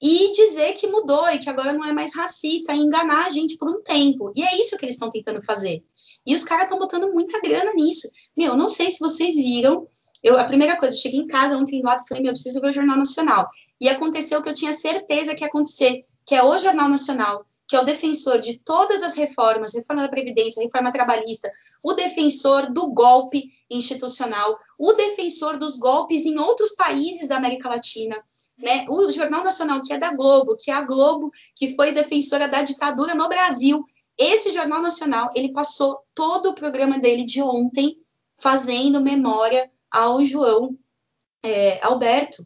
e dizer que mudou e que agora não é mais racista, e enganar a gente por um tempo. E é isso que eles estão tentando fazer. E os caras estão botando muita grana nisso. Meu, não sei se vocês viram. Eu, a primeira coisa, cheguei em casa ontem lá e falei, meu, eu preciso ver o Jornal Nacional. E aconteceu o que eu tinha certeza que ia acontecer, que é o Jornal Nacional, que é o defensor de todas as reformas, reforma da Previdência, reforma trabalhista, o defensor do golpe institucional, o defensor dos golpes em outros países da América Latina. Né? O Jornal Nacional, que é da Globo, que é a Globo que foi defensora da ditadura no Brasil, esse Jornal Nacional, ele passou todo o programa dele de ontem fazendo memória ao João é, Alberto.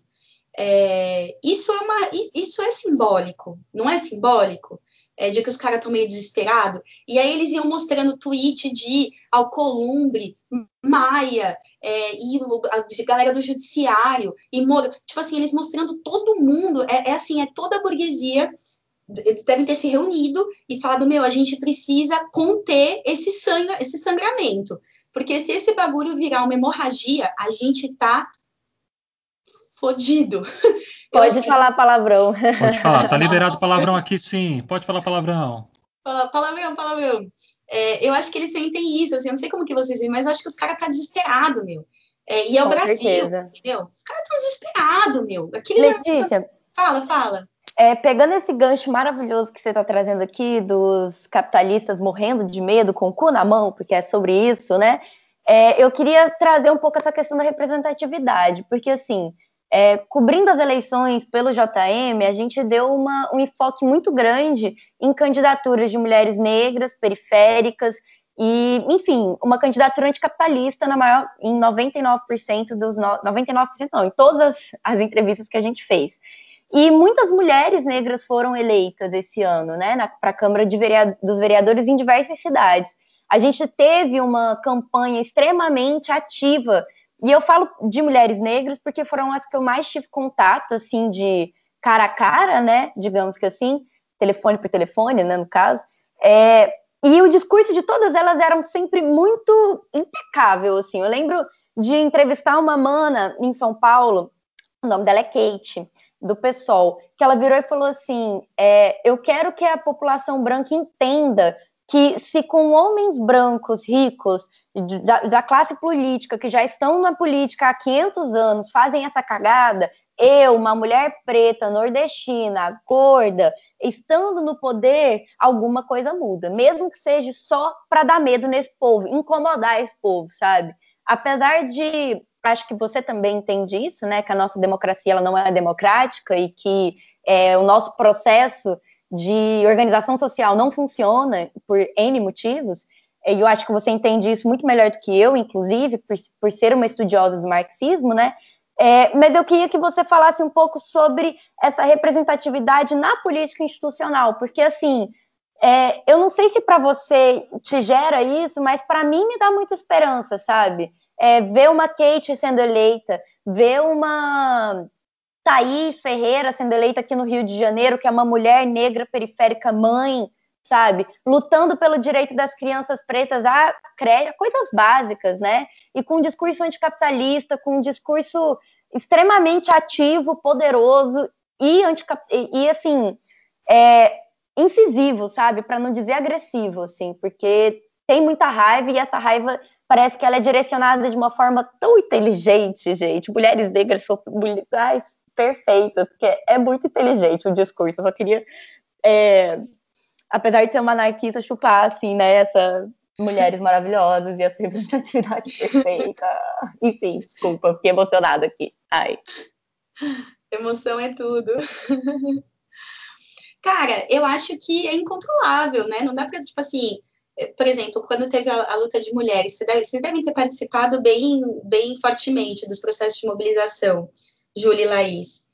É, isso, é uma, isso é simbólico, não é simbólico? É, de que os caras estão meio desesperados. E aí eles iam mostrando tweet de Alcolumbre, Maia, é, e galera do judiciário, e Moro. Tipo assim, eles mostrando todo mundo, é, é assim, é toda a burguesia eles devem ter se reunido e falado, meu, a gente precisa conter esse esse sangramento. Porque se esse bagulho virar uma hemorragia, a gente tá fodido. Pode falar que... palavrão. Pode falar, tá liberado palavrão aqui sim. Pode falar palavrão. Palavrão, palavrão. É, eu acho que eles sentem isso, assim, eu não sei como que vocês veem, mas acho que os caras tá desesperado, meu. É, e é o Com Brasil, certeza. entendeu? Os caras estão desesperados, meu. Aquele Letícia, fala, fala. É, pegando esse gancho maravilhoso que você está trazendo aqui dos capitalistas morrendo de medo com o cu na mão, porque é sobre isso, né? É, eu queria trazer um pouco essa questão da representatividade, porque assim, é, cobrindo as eleições pelo JM, a gente deu uma, um enfoque muito grande em candidaturas de mulheres negras, periféricas, e, enfim, uma candidatura anticapitalista na maior, em 99% dos. 99% não, em todas as, as entrevistas que a gente fez. E muitas mulheres negras foram eleitas esse ano, né, para a Câmara vereador, dos Vereadores em diversas cidades. A gente teve uma campanha extremamente ativa, e eu falo de mulheres negras porque foram as que eu mais tive contato, assim, de cara a cara, né, digamos que assim, telefone por telefone, né, no caso. É, e o discurso de todas elas eram sempre muito impecável, assim. Eu lembro de entrevistar uma mana em São Paulo, o nome dela é Kate do PSOL, que ela virou e falou assim: é, eu quero que a população branca entenda que se com homens brancos ricos da, da, classe política que já estão na política há 500 anos fazem essa cagada, eu, uma mulher preta, nordestina, gorda, estando no poder, alguma coisa muda, mesmo que seja só para dar medo nesse povo, incomodar esse povo, sabe? Apesar de acho que você também entende isso, né? Que a nossa democracia ela não é democrática e que é, o nosso processo de organização social não funciona por N motivos. E eu acho que você entende isso muito melhor do que eu, inclusive, por, por ser uma estudiosa do marxismo, né? É, mas eu queria que você falasse um pouco sobre essa representatividade na política institucional, porque assim, é, eu não sei se para você te gera isso, mas para mim me dá muita esperança, sabe? é, ver uma Kate sendo eleita, ver uma Thaís Ferreira sendo eleita aqui no Rio de Janeiro, que é uma mulher negra periférica mãe, sabe? Lutando pelo direito das crianças pretas a coisas básicas, né? E com um discurso anticapitalista, com um discurso extremamente ativo, poderoso e, e, e assim, é, incisivo, sabe? Para não dizer agressivo, assim, porque tem muita raiva e essa raiva parece que ela é direcionada de uma forma tão inteligente, gente. Mulheres negras são mulheres perfeitas, porque é muito inteligente o discurso. Eu só queria, é, apesar de ser uma anarquista, chupar, assim, né, essas mulheres maravilhosas e essa representatividade perfeita. Enfim, desculpa, fiquei emocionada aqui. Ai. Emoção é tudo. Cara, eu acho que é incontrolável, né? Não dá pra, tipo assim, por exemplo, quando teve a, a luta de mulheres, vocês devem, vocês devem ter participado bem, bem fortemente dos processos de mobilização, Júlia e Laís.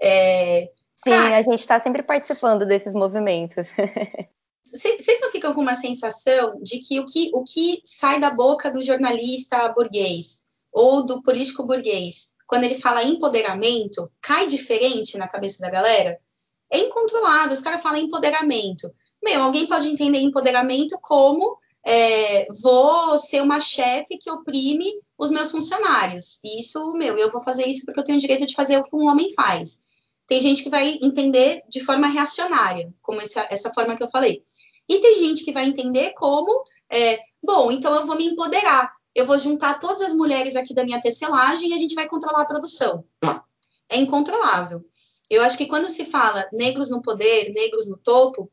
É, Sim, cara, a gente está sempre participando desses movimentos. Vocês não ficam com uma sensação de que o, que o que sai da boca do jornalista burguês ou do político burguês, quando ele fala empoderamento, cai diferente na cabeça da galera? É incontrolável. Os caras falam empoderamento. Meu, alguém pode entender empoderamento como é, vou ser uma chefe que oprime os meus funcionários. Isso, meu, eu vou fazer isso porque eu tenho o direito de fazer o que um homem faz. Tem gente que vai entender de forma reacionária, como essa, essa forma que eu falei. E tem gente que vai entender como, é, bom, então eu vou me empoderar. Eu vou juntar todas as mulheres aqui da minha tecelagem e a gente vai controlar a produção. É incontrolável. Eu acho que quando se fala negros no poder, negros no topo,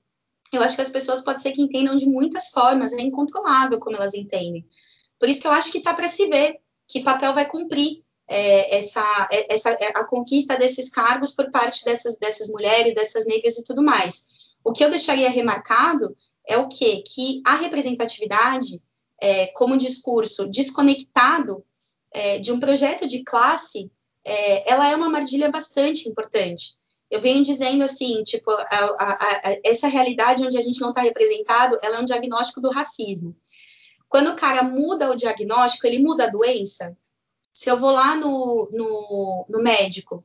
eu acho que as pessoas pode ser que entendam de muitas formas, é incontrolável como elas entendem. Por isso que eu acho que está para se ver que papel vai cumprir é, essa, é, essa, é, a conquista desses cargos por parte dessas, dessas mulheres, dessas negras e tudo mais. O que eu deixaria remarcado é o quê? Que a representatividade, é, como discurso desconectado é, de um projeto de classe, é, ela é uma armadilha bastante importante. Eu venho dizendo assim, tipo, a, a, a, essa realidade onde a gente não está representado, ela é um diagnóstico do racismo. Quando o cara muda o diagnóstico, ele muda a doença. Se eu vou lá no, no, no médico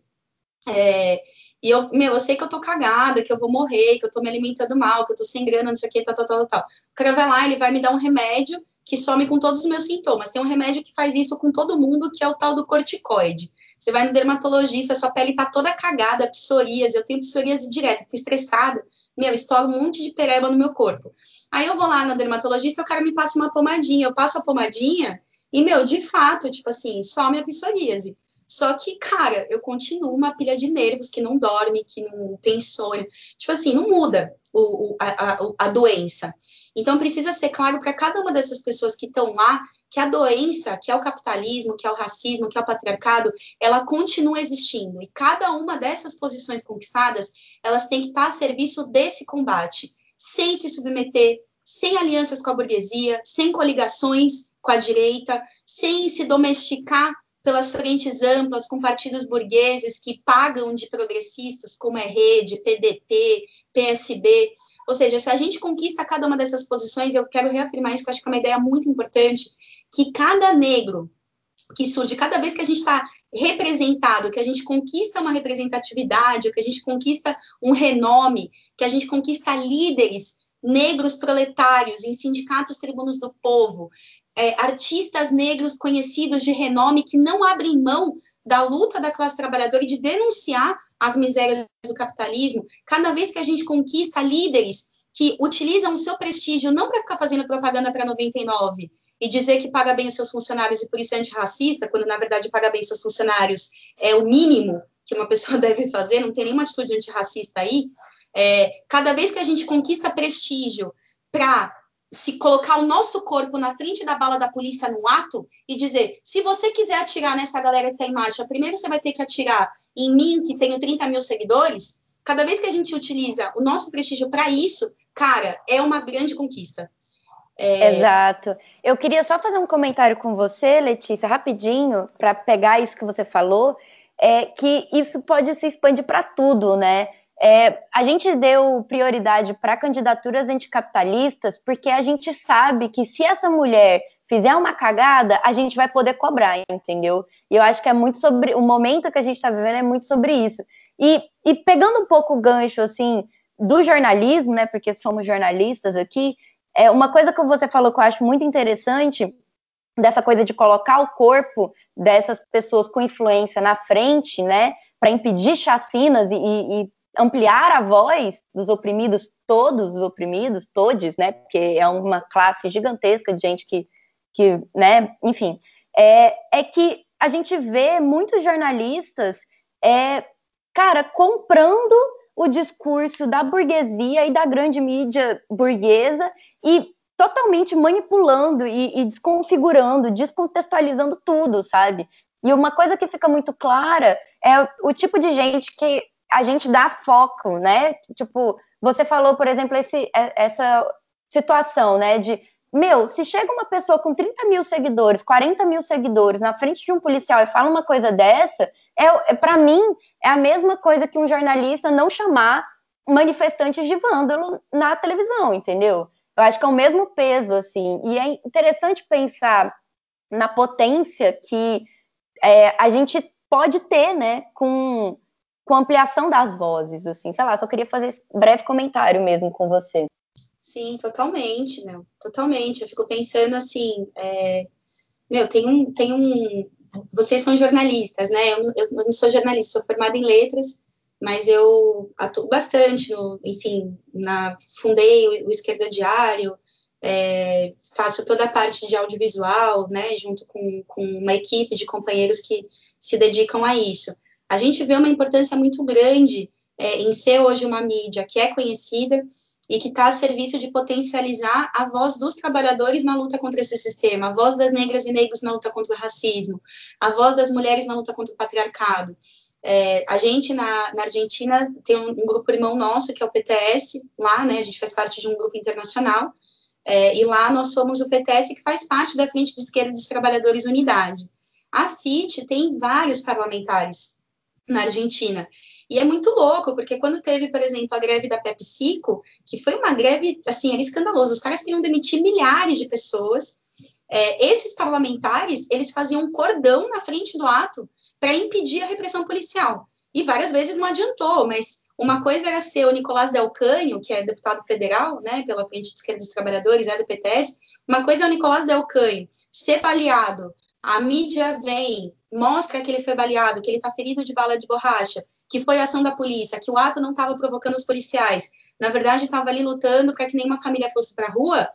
é, e eu, meu, eu sei que eu tô cagada, que eu vou morrer, que eu tô me alimentando mal, que eu tô sem grana, não sei o que, tal, tal, tal, tal. O cara vai lá, ele vai me dar um remédio que some com todos os meus sintomas. Tem um remédio que faz isso com todo mundo, que é o tal do corticoide. Você vai no dermatologista, sua pele tá toda cagada, psoríase, eu tenho psoríase direto, fico estressada, meu, estouro um monte de pereba no meu corpo. Aí eu vou lá na dermatologista, o cara me passa uma pomadinha, eu passo a pomadinha e, meu, de fato, tipo assim, some a psoríase. Só que, cara, eu continuo uma pilha de nervos que não dorme, que não tem insônia. Tipo assim, não muda o, o, a, a, doença. Então, precisa ser claro para cada uma dessas pessoas que estão lá que a doença, que é o capitalismo, que é o racismo, que é o patriarcado, ela continua existindo. E cada uma dessas posições conquistadas, elas têm que estar a serviço desse combate, sem se submeter, sem alianças com a burguesia, sem coligações com a direita, sem se domesticar pelas frentes amplas com partidos burgueses que pagam de progressistas, como é Rede, PDT, PSB. Ou seja, se a gente conquista cada uma dessas posições, eu quero reafirmar isso, que eu acho que é uma ideia muito importante, que cada negro que surge, cada vez que a gente está representado, que a gente conquista uma representatividade, que a gente conquista um renome, que a gente conquista líderes negros proletários em sindicatos tribunos do povo, é, artistas negros conhecidos de renome que não abrem mão da luta da classe trabalhadora e de denunciar as misérias do capitalismo, cada vez que a gente conquista líderes que utilizam o seu prestígio não para ficar fazendo propaganda para 99 e dizer que paga bem os seus funcionários e por isso é antirracista, quando na verdade paga bem os seus funcionários é o mínimo que uma pessoa deve fazer, não tem nenhuma atitude antirracista aí. É, cada vez que a gente conquista prestígio para se colocar o nosso corpo na frente da bala da polícia no ato e dizer: se você quiser atirar nessa galera que está em marcha, primeiro você vai ter que atirar em mim, que tenho 30 mil seguidores. Cada vez que a gente utiliza o nosso prestígio para isso, cara, é uma grande conquista. É... Exato. Eu queria só fazer um comentário com você, Letícia, rapidinho, para pegar isso que você falou, é que isso pode se expandir para tudo, né? É, a gente deu prioridade para candidaturas anticapitalistas porque a gente sabe que se essa mulher fizer uma cagada, a gente vai poder cobrar, entendeu? E eu acho que é muito sobre o momento que a gente está vivendo é muito sobre isso. E, e pegando um pouco o gancho assim do jornalismo, né? Porque somos jornalistas aqui, é uma coisa que você falou que eu acho muito interessante dessa coisa de colocar o corpo dessas pessoas com influência na frente, né? Para impedir chacinas e, e ampliar a voz dos oprimidos, todos os oprimidos, todos, né? Porque é uma classe gigantesca de gente que, que né? Enfim, é, é que a gente vê muitos jornalistas, é, cara, comprando o discurso da burguesia e da grande mídia burguesa e totalmente manipulando e, e desconfigurando, descontextualizando tudo, sabe? E uma coisa que fica muito clara é o tipo de gente que a gente dá foco, né? Tipo, você falou, por exemplo, esse, é, essa situação, né? De, meu, se chega uma pessoa com 30 mil seguidores, 40 mil seguidores na frente de um policial e fala uma coisa dessa, é, é para mim, é a mesma coisa que um jornalista não chamar manifestantes de vândalo na televisão, entendeu? Eu acho que é o mesmo peso, assim. E é interessante pensar na potência que é, a gente pode ter, né, com com ampliação das vozes, assim, sei lá, só queria fazer esse breve comentário mesmo com você. Sim, totalmente, meu, totalmente. Eu fico pensando assim, é... meu, tem um, tem um, vocês são jornalistas, né? Eu, eu não sou jornalista, sou formada em letras, mas eu atuo bastante, no, enfim, na, fundei o, o Esquerda Diário, é, faço toda a parte de audiovisual, né, junto com, com uma equipe de companheiros que se dedicam a isso a gente vê uma importância muito grande é, em ser hoje uma mídia que é conhecida e que está a serviço de potencializar a voz dos trabalhadores na luta contra esse sistema, a voz das negras e negros na luta contra o racismo, a voz das mulheres na luta contra o patriarcado. É, a gente na, na, Argentina tem um, um, grupo irmão nosso que é o PTS, lá, né? A gente faz parte de um grupo internacional, é, e lá nós somos o PTS que faz parte da Frente de Esquerda dos Trabalhadores Unidade. A FIT tem vários parlamentares na Argentina. E é muito louco, porque quando teve, por exemplo, a greve da PepsiCo, que foi uma greve, assim, era escandaloso, os caras queriam demitir milhares de pessoas, é, esses parlamentares, eles faziam um cordão na frente do ato para impedir a repressão policial. E várias vezes não adiantou, mas uma coisa era ser o Nicolás Del Canho, que é deputado federal, né, pela Frente de Esquerda dos Trabalhadores, é do PTS. Uma coisa é o Nicolás Del Canho ser baleado, a mídia vem, mostra que ele foi baleado, que ele está ferido de bala de borracha, que foi ação da polícia, que o ato não estava provocando os policiais, na verdade estava ali lutando para que nenhuma família fosse para a rua,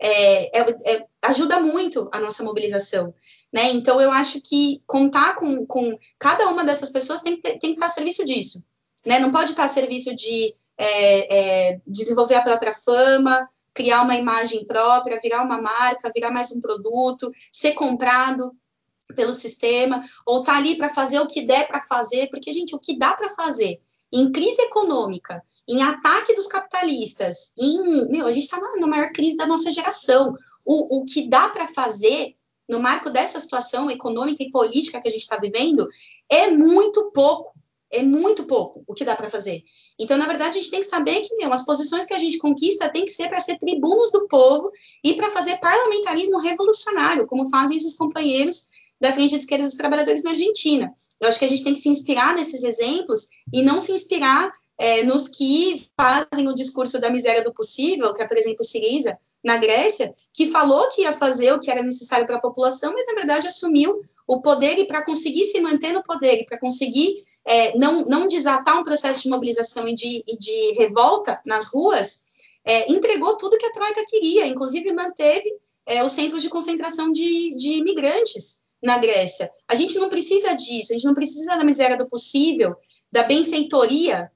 é, é, é, ajuda muito a nossa mobilização. Né? Então, eu acho que contar com, com cada uma dessas pessoas tem que, ter, tem que estar a serviço disso. Né? Não pode estar a serviço de é, é, desenvolver a própria fama, criar uma imagem própria, virar uma marca, virar mais um produto, ser comprado pelo sistema, ou tá ali para fazer o que der para fazer, porque, gente, o que dá para fazer em crise econômica, em ataque dos capitalistas, em. Meu, a gente está na, na, maior crise da nossa geração. O, o que dá para fazer no marco dessa situação econômica e política que a gente está vivendo é muito pouco é muito pouco o que dá para fazer. Então, na verdade, a gente tem que saber que meu, as posições que a gente conquista tem que ser para ser tribunos do povo e para fazer parlamentarismo revolucionário, como fazem esses companheiros da Frente de Esquerda dos Trabalhadores na Argentina. Eu acho que a gente tem que se inspirar nesses exemplos e não se inspirar é, nos que fazem o discurso da miséria do possível, que é, por exemplo, Siriza, na Grécia, que falou que ia fazer o que era necessário para a população, mas, na verdade, assumiu o poder e para conseguir se manter no poder e para conseguir é, não, não desatar um processo de mobilização e de, e de revolta nas ruas, é, entregou tudo que a Troika queria, inclusive manteve é, os centros de concentração de, de imigrantes na Grécia. A gente não precisa disso, a gente não precisa da miséria do possível, da benfeitoria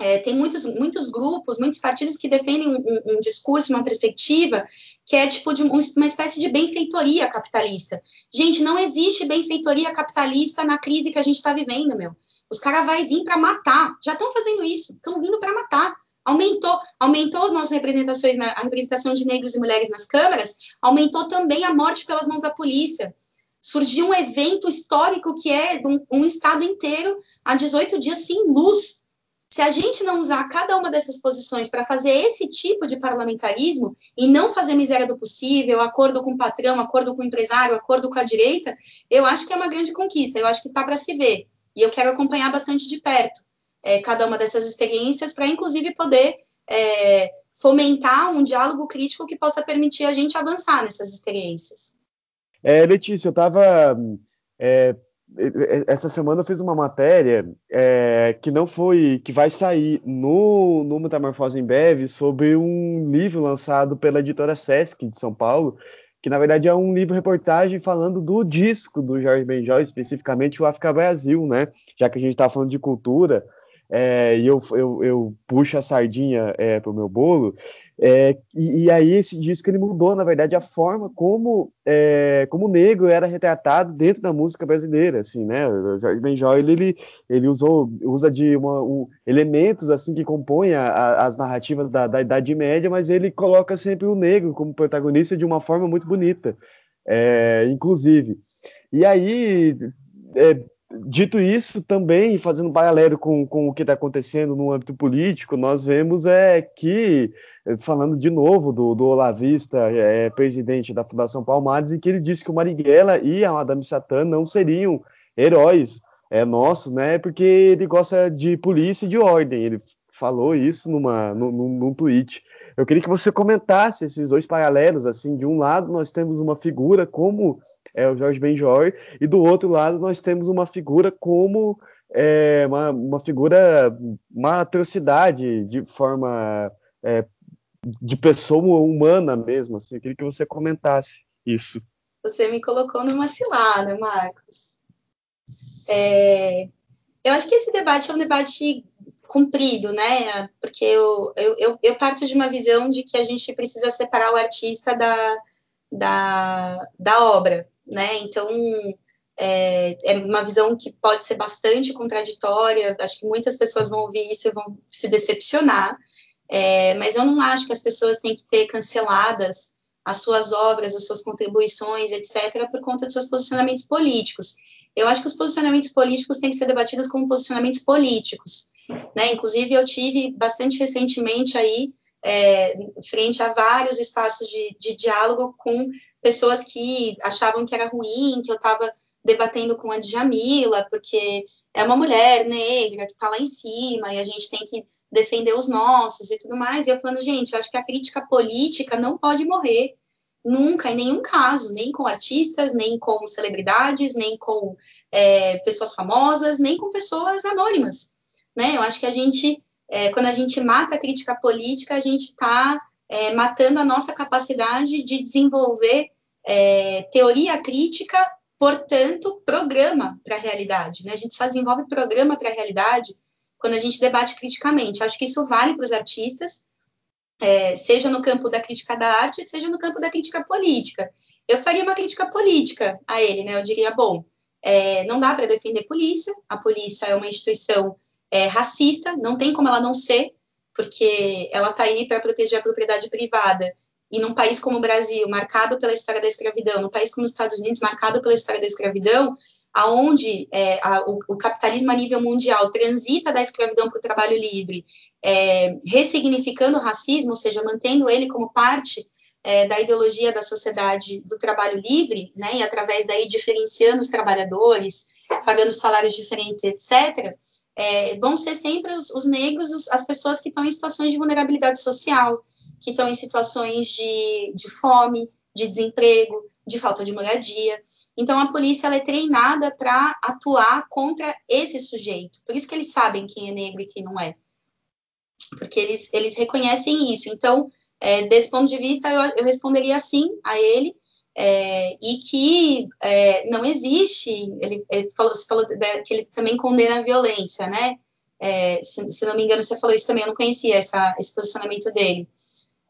é, tem muitos, muitos grupos, muitos partidos que defendem um, um, um discurso, uma perspectiva que é tipo de um, uma espécie de benfeitoria capitalista. Gente, não existe benfeitoria capitalista na crise que a gente está vivendo, meu. Os caras vão vir para matar. Já estão fazendo isso, estão vindo para matar. Aumentou, aumentou as nossas representações, na, a representação de negros e mulheres nas câmaras, aumentou também a morte pelas mãos da polícia. Surgiu um evento histórico que é um, um estado inteiro há 18 dias sem luz se a gente não usar cada uma dessas posições para fazer esse tipo de parlamentarismo e não fazer miséria do possível, acordo com o patrão, acordo com o empresário, acordo com a direita, eu acho que é uma grande conquista, eu acho que está para se ver. E eu quero acompanhar bastante de perto é, cada uma dessas experiências para, inclusive, poder é, fomentar um diálogo crítico que possa permitir a gente avançar nessas experiências. É, Letícia, eu estava é, essa semana eu fiz uma matéria é, que não foi, que vai sair no, no Metamorfose em Breve sobre um livro lançado pela editora Sesc de São Paulo, que na verdade é um livro-reportagem falando do disco do Jorge Benjol, especificamente o África Brasil, né? Já que a gente está falando de cultura, é, e eu, eu, eu, puxo a sardinha é, para o meu bolo, é, e, e, aí esse disco ele mudou, na verdade, a forma como, é, como o negro era retratado dentro da música brasileira, assim, né? O Jorge Benjol, ele, ele, ele usou, usa de uma, um, elementos, assim, que compõem a, a, as narrativas da, da, Idade Média, mas ele coloca sempre o negro como protagonista de uma forma muito bonita, é, inclusive. E aí, é, Dito isso, também fazendo paralelo com, com o que está acontecendo no âmbito político, nós vemos é que, falando de novo do, do Olavista, é, presidente da Fundação Palmares, em que ele disse que o Marighella e a Madame Satã não seriam heróis é, nossos, né? Porque ele gosta de polícia e de ordem. Ele falou isso numa, num, num tweet. Eu queria que você comentasse esses dois paralelos, assim, de um lado nós temos uma figura como é o Jorge Benjor, e do outro lado nós temos uma figura como é, uma, uma figura, uma atrocidade de forma é, de pessoa humana mesmo. Assim. Eu queria que você comentasse isso. Você me colocou numa cilada, Marcos. É, eu acho que esse debate é um debate comprido, né? Porque eu, eu, eu, parto de uma visão de que a gente precisa separar o artista da, da, da obra né? Então, é, é, uma visão que pode ser bastante contraditória. Acho que muitas pessoas vão ouvir isso e vão se decepcionar. É, mas eu não acho que as pessoas têm que ter canceladas as suas obras, as suas contribuições, etc., por conta dos seus posicionamentos políticos. eu acho que os posicionamentos políticos têm que ser debatidos como posicionamentos políticos. Né? Inclusive, eu tive bastante recentemente aí, é, frente a vários espaços de, de diálogo com pessoas que achavam que era ruim, que eu estava debatendo com a Djamila, porque é uma mulher negra que está lá em cima e a gente tem que defender os nossos e tudo mais. E eu falando, gente, eu acho que a crítica política não pode morrer nunca, em nenhum caso, nem com artistas, nem com celebridades, nem com é, pessoas famosas, nem com pessoas anônimas. Né? Eu acho que a gente, é, quando a gente mata a crítica política, a gente está é, matando a nossa capacidade de desenvolver é, teoria crítica, portanto, programa para a realidade. Né? A gente só desenvolve programa para a realidade quando a gente debate criticamente. Acho que isso vale para os artistas, é, seja no campo da crítica da arte, seja no campo da crítica política. Eu faria uma crítica política a ele, né? Eu diria, bom, é, não dá para defender polícia, a polícia é uma instituição é, racista, não tem como ela não ser, porque ela está aí para proteger a propriedade privada. E num país como o Brasil, marcado pela história da escravidão, num país como os Estados Unidos, marcado pela história da escravidão, aonde é, a, o, o, capitalismo a nível mundial transita da escravidão para o trabalho livre, é, ressignificando o racismo, ou seja, mantendo ele como parte é, da ideologia da sociedade do trabalho livre, né, e através daí diferenciando os trabalhadores, pagando salários diferentes, etc., é, vão ser sempre os, os negros, os, as pessoas que estão em situações de vulnerabilidade social, que estão em situações de, de fome, de desemprego, de falta de moradia. Então a polícia ela é treinada para atuar contra esse sujeito. Por isso que eles sabem quem é negro e quem não é. Porque eles, eles reconhecem isso. Então, é, desse ponto de vista, eu, eu responderia sim a ele. É, e que é, não existe, ele, ele falou, você falou de, que ele também condena a violência, né? É, se, se, não me engano, você falou isso também, eu não conhecia essa, esse posicionamento dele.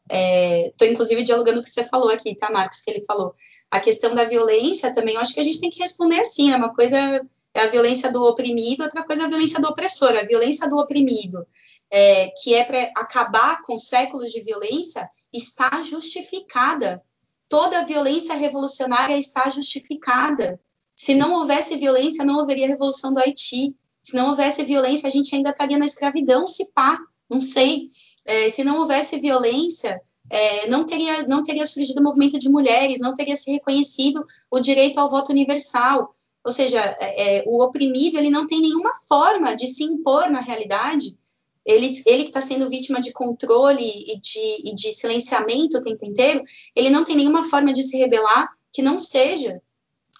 Estou, é, inclusive, dialogando com o que você falou aqui, tá, Marcos, que ele falou. A questão da violência também, eu acho que a gente tem que responder assim, né? Uma coisa é a violência do oprimido, outra coisa é a violência do opressor. A violência do oprimido, é, que é para acabar com séculos de violência, está justificada. Toda violência revolucionária está justificada. Se não houvesse violência, não haveria revolução do Haiti. Se não houvesse violência, a gente ainda estaria na escravidão, se pá, não sei. É, se não houvesse violência, é, não, teria, não teria surgido o movimento de mulheres, não teria se reconhecido o direito ao voto universal. Ou seja, é, é o oprimido ele não tem nenhuma forma de se impor na realidade. Ele, ele que está sendo vítima de controle e de, e de silenciamento o tempo inteiro, ele não tem nenhuma forma de se rebelar que não seja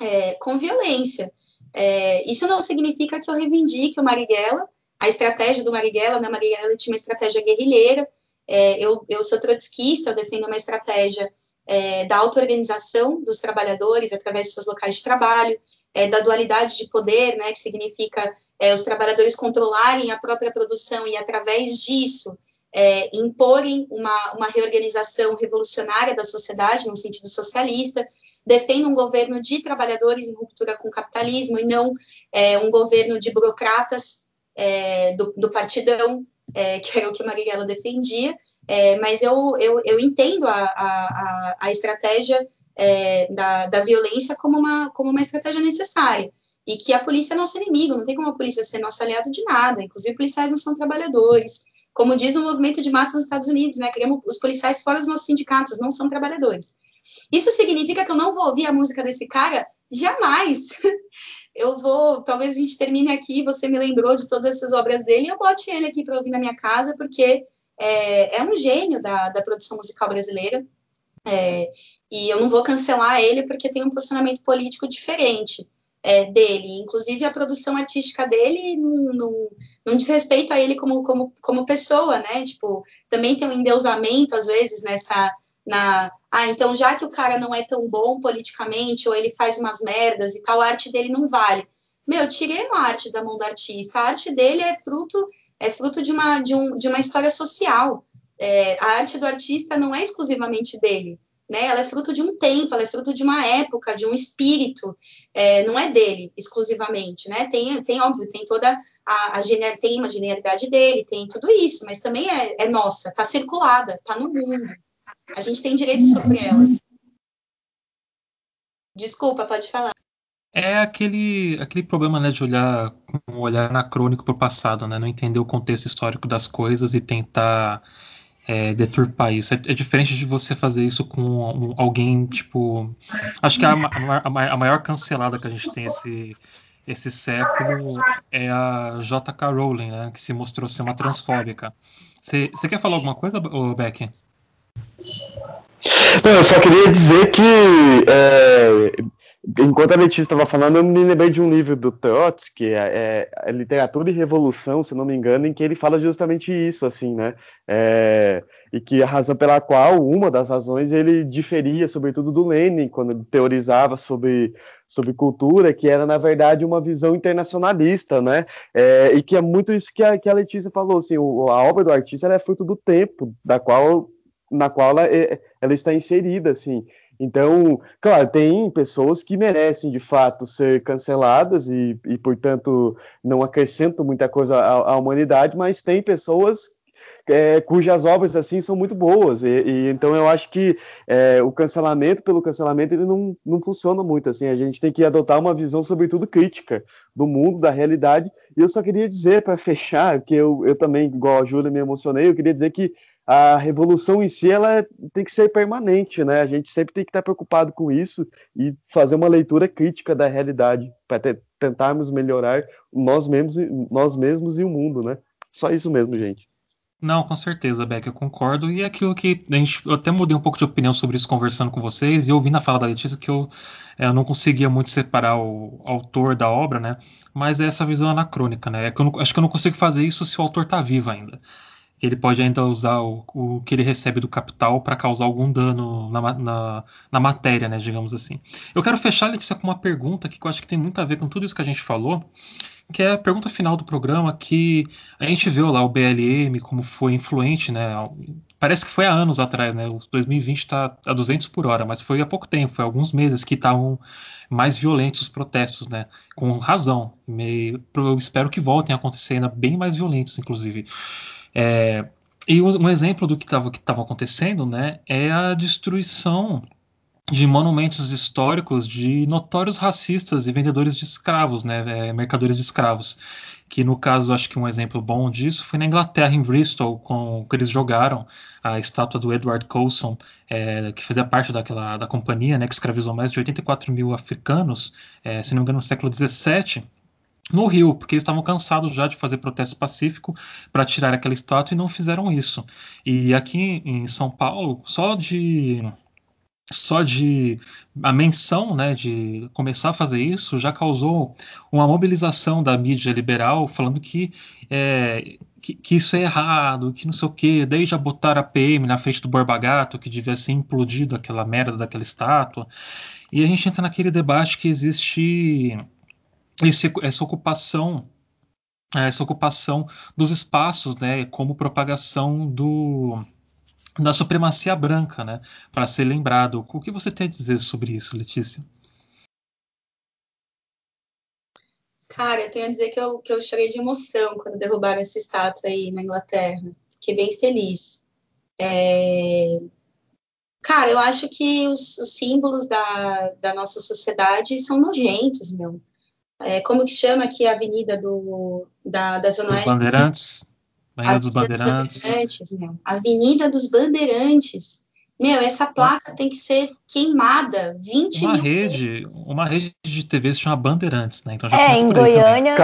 é, com violência. É, isso não significa que eu reivindique o Marighella, a estratégia do Marighella, né? Marighella tinha uma estratégia guerrilheira. É, eu, eu sou trotskista, eu defendo uma estratégia é, da auto-organização dos trabalhadores através de seus locais de trabalho, é, da dualidade de poder, né, que significa é, os trabalhadores controlarem a própria produção e, através disso, é, imporem uma, uma reorganização revolucionária da sociedade, no sentido socialista. Defendo um governo de trabalhadores em ruptura com o capitalismo e não é, um governo de burocratas é, do, do, partidão, é, que era o que Marighella defendia, é, mas eu, eu, eu entendo a, a, a estratégia é, da, da violência como uma, como uma estratégia necessária e que a polícia é nosso inimigo, não tem como a polícia ser nosso aliado de nada, inclusive policiais não são trabalhadores. Como diz o movimento de massa nos Estados Unidos, né? Queremos os policiais fora dos nossos sindicatos, não são trabalhadores. Isso significa que eu não vou ouvir a música desse cara? Jamais! eu vou, talvez a gente termine aqui, você me lembrou de todas essas obras dele, eu bote ele aqui para ouvir na minha casa, porque é, é um gênio da, da, produção musical brasileira, é, e eu não vou cancelar ele porque tem um posicionamento político diferente é, dele, inclusive a produção artística dele não, diz respeito a ele como, como, como pessoa, né, tipo, também tem um endeusamento, às vezes, nessa na ah, então já que o cara não é tão bom politicamente ou ele faz umas merdas e tal, a arte dele não vale. Meu, tirei a arte da mão do artista. A arte dele é fruto é fruto de uma de, um, de uma história social. É, a arte do artista não é exclusivamente dele, né? Ela é fruto de um tempo, ela é fruto de uma época, de um espírito. É, não é dele exclusivamente, né? Tem, tem óbvio, tem toda a, a tem uma genialidade dele, tem tudo isso, mas também é, é nossa, tá circulada, tá no mundo. A gente tem direito sobre ela. Desculpa, pode falar. É aquele, aquele problema né, de olhar com um olhar anacrônico para o passado, né? não entender o contexto histórico das coisas e tentar é, deturpar isso. É, é, diferente de você fazer isso com um, alguém, tipo. Acho que a, a, a, maior cancelada que a gente tem esse, esse século é a J.K. Rowling, né, que se mostrou ser uma transfóbica. Você quer falar alguma coisa, Beck? Não, eu só queria dizer que é, enquanto a Letícia estava falando, eu me lembrei de um livro do Trotsky, é, é, Literatura e Revolução, se não me engano, em que ele fala justamente isso, assim, né? É, e que a razão pela qual, uma das razões, ele diferia, sobretudo, do Lenin, quando ele teorizava sobre, sobre cultura, que era, na verdade, uma visão internacionalista, né? É, e que é muito isso que a, que a Letícia falou, assim, o, a obra do artista é fruto do tempo, da qual, na qual ela, é, ela está inserida, assim. Então, claro, tem pessoas que merecem de fato ser canceladas e, e portanto, não acrescentam muita coisa à, à humanidade, mas tem pessoas é, cujas obras assim são muito boas. E, e então eu acho que é, o cancelamento pelo cancelamento ele não, não funciona muito assim. A gente tem que adotar uma visão sobretudo crítica do mundo da realidade. E eu só queria dizer para fechar que eu, eu também igual a Júlia me emocionei eu queria dizer que a revolução em si ela tem que ser permanente, né? A gente sempre tem que estar preocupado com isso e fazer uma leitura crítica da realidade para tentarmos melhorar nós mesmos, nós mesmos e o mundo, né? Só isso mesmo, gente. Não, com certeza, Beck, eu concordo. E é aquilo que a gente, eu até mudei um pouco de opinião sobre isso conversando com vocês, e eu ouvi na fala da Letícia que eu, é, eu não conseguia muito separar o autor da obra, né? Mas é essa visão anacrônica, né? É que eu não, acho que eu não consigo fazer isso se o autor está vivo ainda que ele pode ainda usar o, o que ele recebe do capital para causar algum dano na, na, na, matéria, né, digamos assim. Eu quero fechar, Letícia, com uma pergunta que eu acho que tem muito a ver com tudo isso que a gente falou, que é a pergunta final do programa, que a gente viu lá o BLM, como foi influente, né, parece que foi há anos atrás, né, o 2020 está a 200 por hora, mas foi há pouco tempo, foi alguns meses que estavam mais violentos os protestos, né, com razão, eu espero que voltem a acontecer ainda bem mais violentos, inclusive. É, e um exemplo do que estava acontecendo né, é a destruição de monumentos históricos de notórios racistas e vendedores de escravos, né, é, mercadores de escravos. Que no caso, acho que um exemplo bom disso foi na Inglaterra, em Bristol, com que eles jogaram a estátua do Edward Colson, é, que fazia parte daquela da companhia, né, que escravizou mais de 84 mil africanos, é, se não me engano, no século 17 no Rio, porque eles estavam cansados já de fazer protesto pacífico para tirar aquela estátua e não fizeram isso. E aqui em São Paulo, só de só de a menção né, de começar a fazer isso já causou uma mobilização da mídia liberal falando que, é, que, que, isso é errado, que não sei o quê. Daí já botaram a PM na frente do Borba Gato, que devia ser implodido aquela merda daquela estátua. E a gente entra naquele debate que existe esse, essa ocupação essa ocupação dos espaços, né, como propagação do, da supremacia branca, né, para ser lembrado. O que você tem a dizer sobre isso, Letícia? Cara, eu tenho a dizer que eu, que eu chorei de emoção quando derrubaram essa estátua aí na Inglaterra. Fiquei bem feliz. É... Cara, eu acho que os, os símbolos da, da nossa sociedade são nojentos, meu. É, como que chama aqui a avenida do, da, da Zona Oeste? Bandeirantes. Avenida dos Bandeirantes. Bandeirantes meu. Avenida dos Bandeirantes. Meu, essa placa tem que ser queimada 20 uma mil rede, vezes. Uma rede de TV se chama Bandeirantes, né? Então já é, em Goiânia,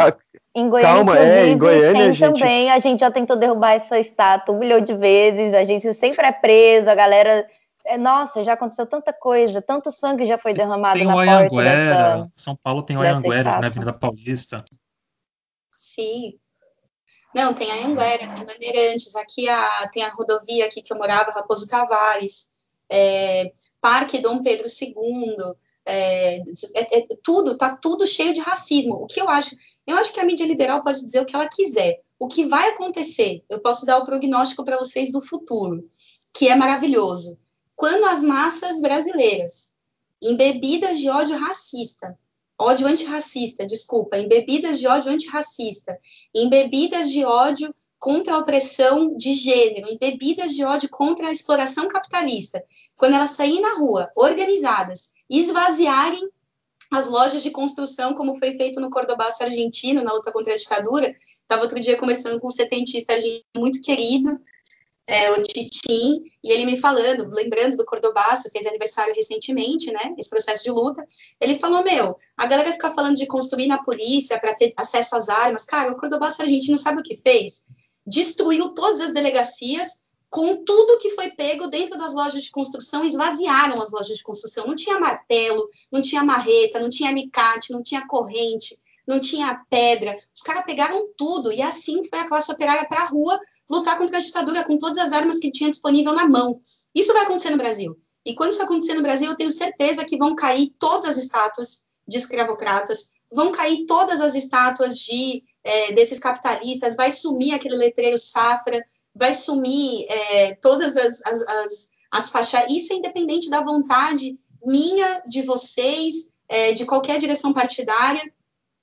em Goiânia, Calma, é, em Goiânia, tem gente... também. A gente já tentou derrubar essa estátua um milhão de vezes. A gente sempre é preso, a galera é, nossa, já aconteceu tanta coisa, tanto sangue já foi derramado tem na porta Anhanguera, dessa... São Paulo tem o Anhanguera na Avenida Paulista. Sim. Não, tem a Anhanguera, tem Bandeirantes, aqui a, tem a rodovia aqui que eu morava, Raposo Tavares, é, Parque Dom Pedro II, é, é, é, tudo, tá tudo cheio de racismo. O que eu acho? Eu acho que a mídia liberal pode dizer o que ela quiser. O que vai acontecer, eu posso dar o prognóstico para vocês do futuro, que é maravilhoso quando as massas brasileiras, embebidas de ódio racista, ódio antirracista, desculpa, embebidas de ódio antirracista, embebidas de ódio contra a opressão de gênero, embebidas de ódio contra a exploração capitalista, quando elas saírem na rua, organizadas, esvaziarem as lojas de construção, como foi feito no Cordobaço argentino, na luta contra a ditadura. Estava outro dia conversando com um setentista argentino muito querido, é, o Titim, e ele me falando, lembrando do Cordobaço, fez aniversário recentemente, né, esse processo de luta, ele falou, meu, a galera fica falando de construir na polícia para ter acesso às armas, cara, o Cordobaço argentino sabe o que fez? Destruiu todas as delegacias, com tudo que foi pego dentro das lojas de construção, esvaziaram as lojas de construção. Não tinha martelo, não tinha marreta, não tinha alicate, não tinha corrente, não tinha pedra. Os caras pegaram tudo e assim foi a classe operária para a rua lutar contra a ditadura com todas as armas que tinha disponível na mão. Isso vai acontecer no Brasil. E quando isso acontecer no Brasil, eu tenho certeza que vão cair todas as estátuas de escravocratas, vão cair todas as estátuas de é, desses capitalistas, vai sumir aquele letreiro safra, vai sumir é, todas as, as, as, as faixas. Isso é independente da vontade minha, de vocês, é, de qualquer direção partidária,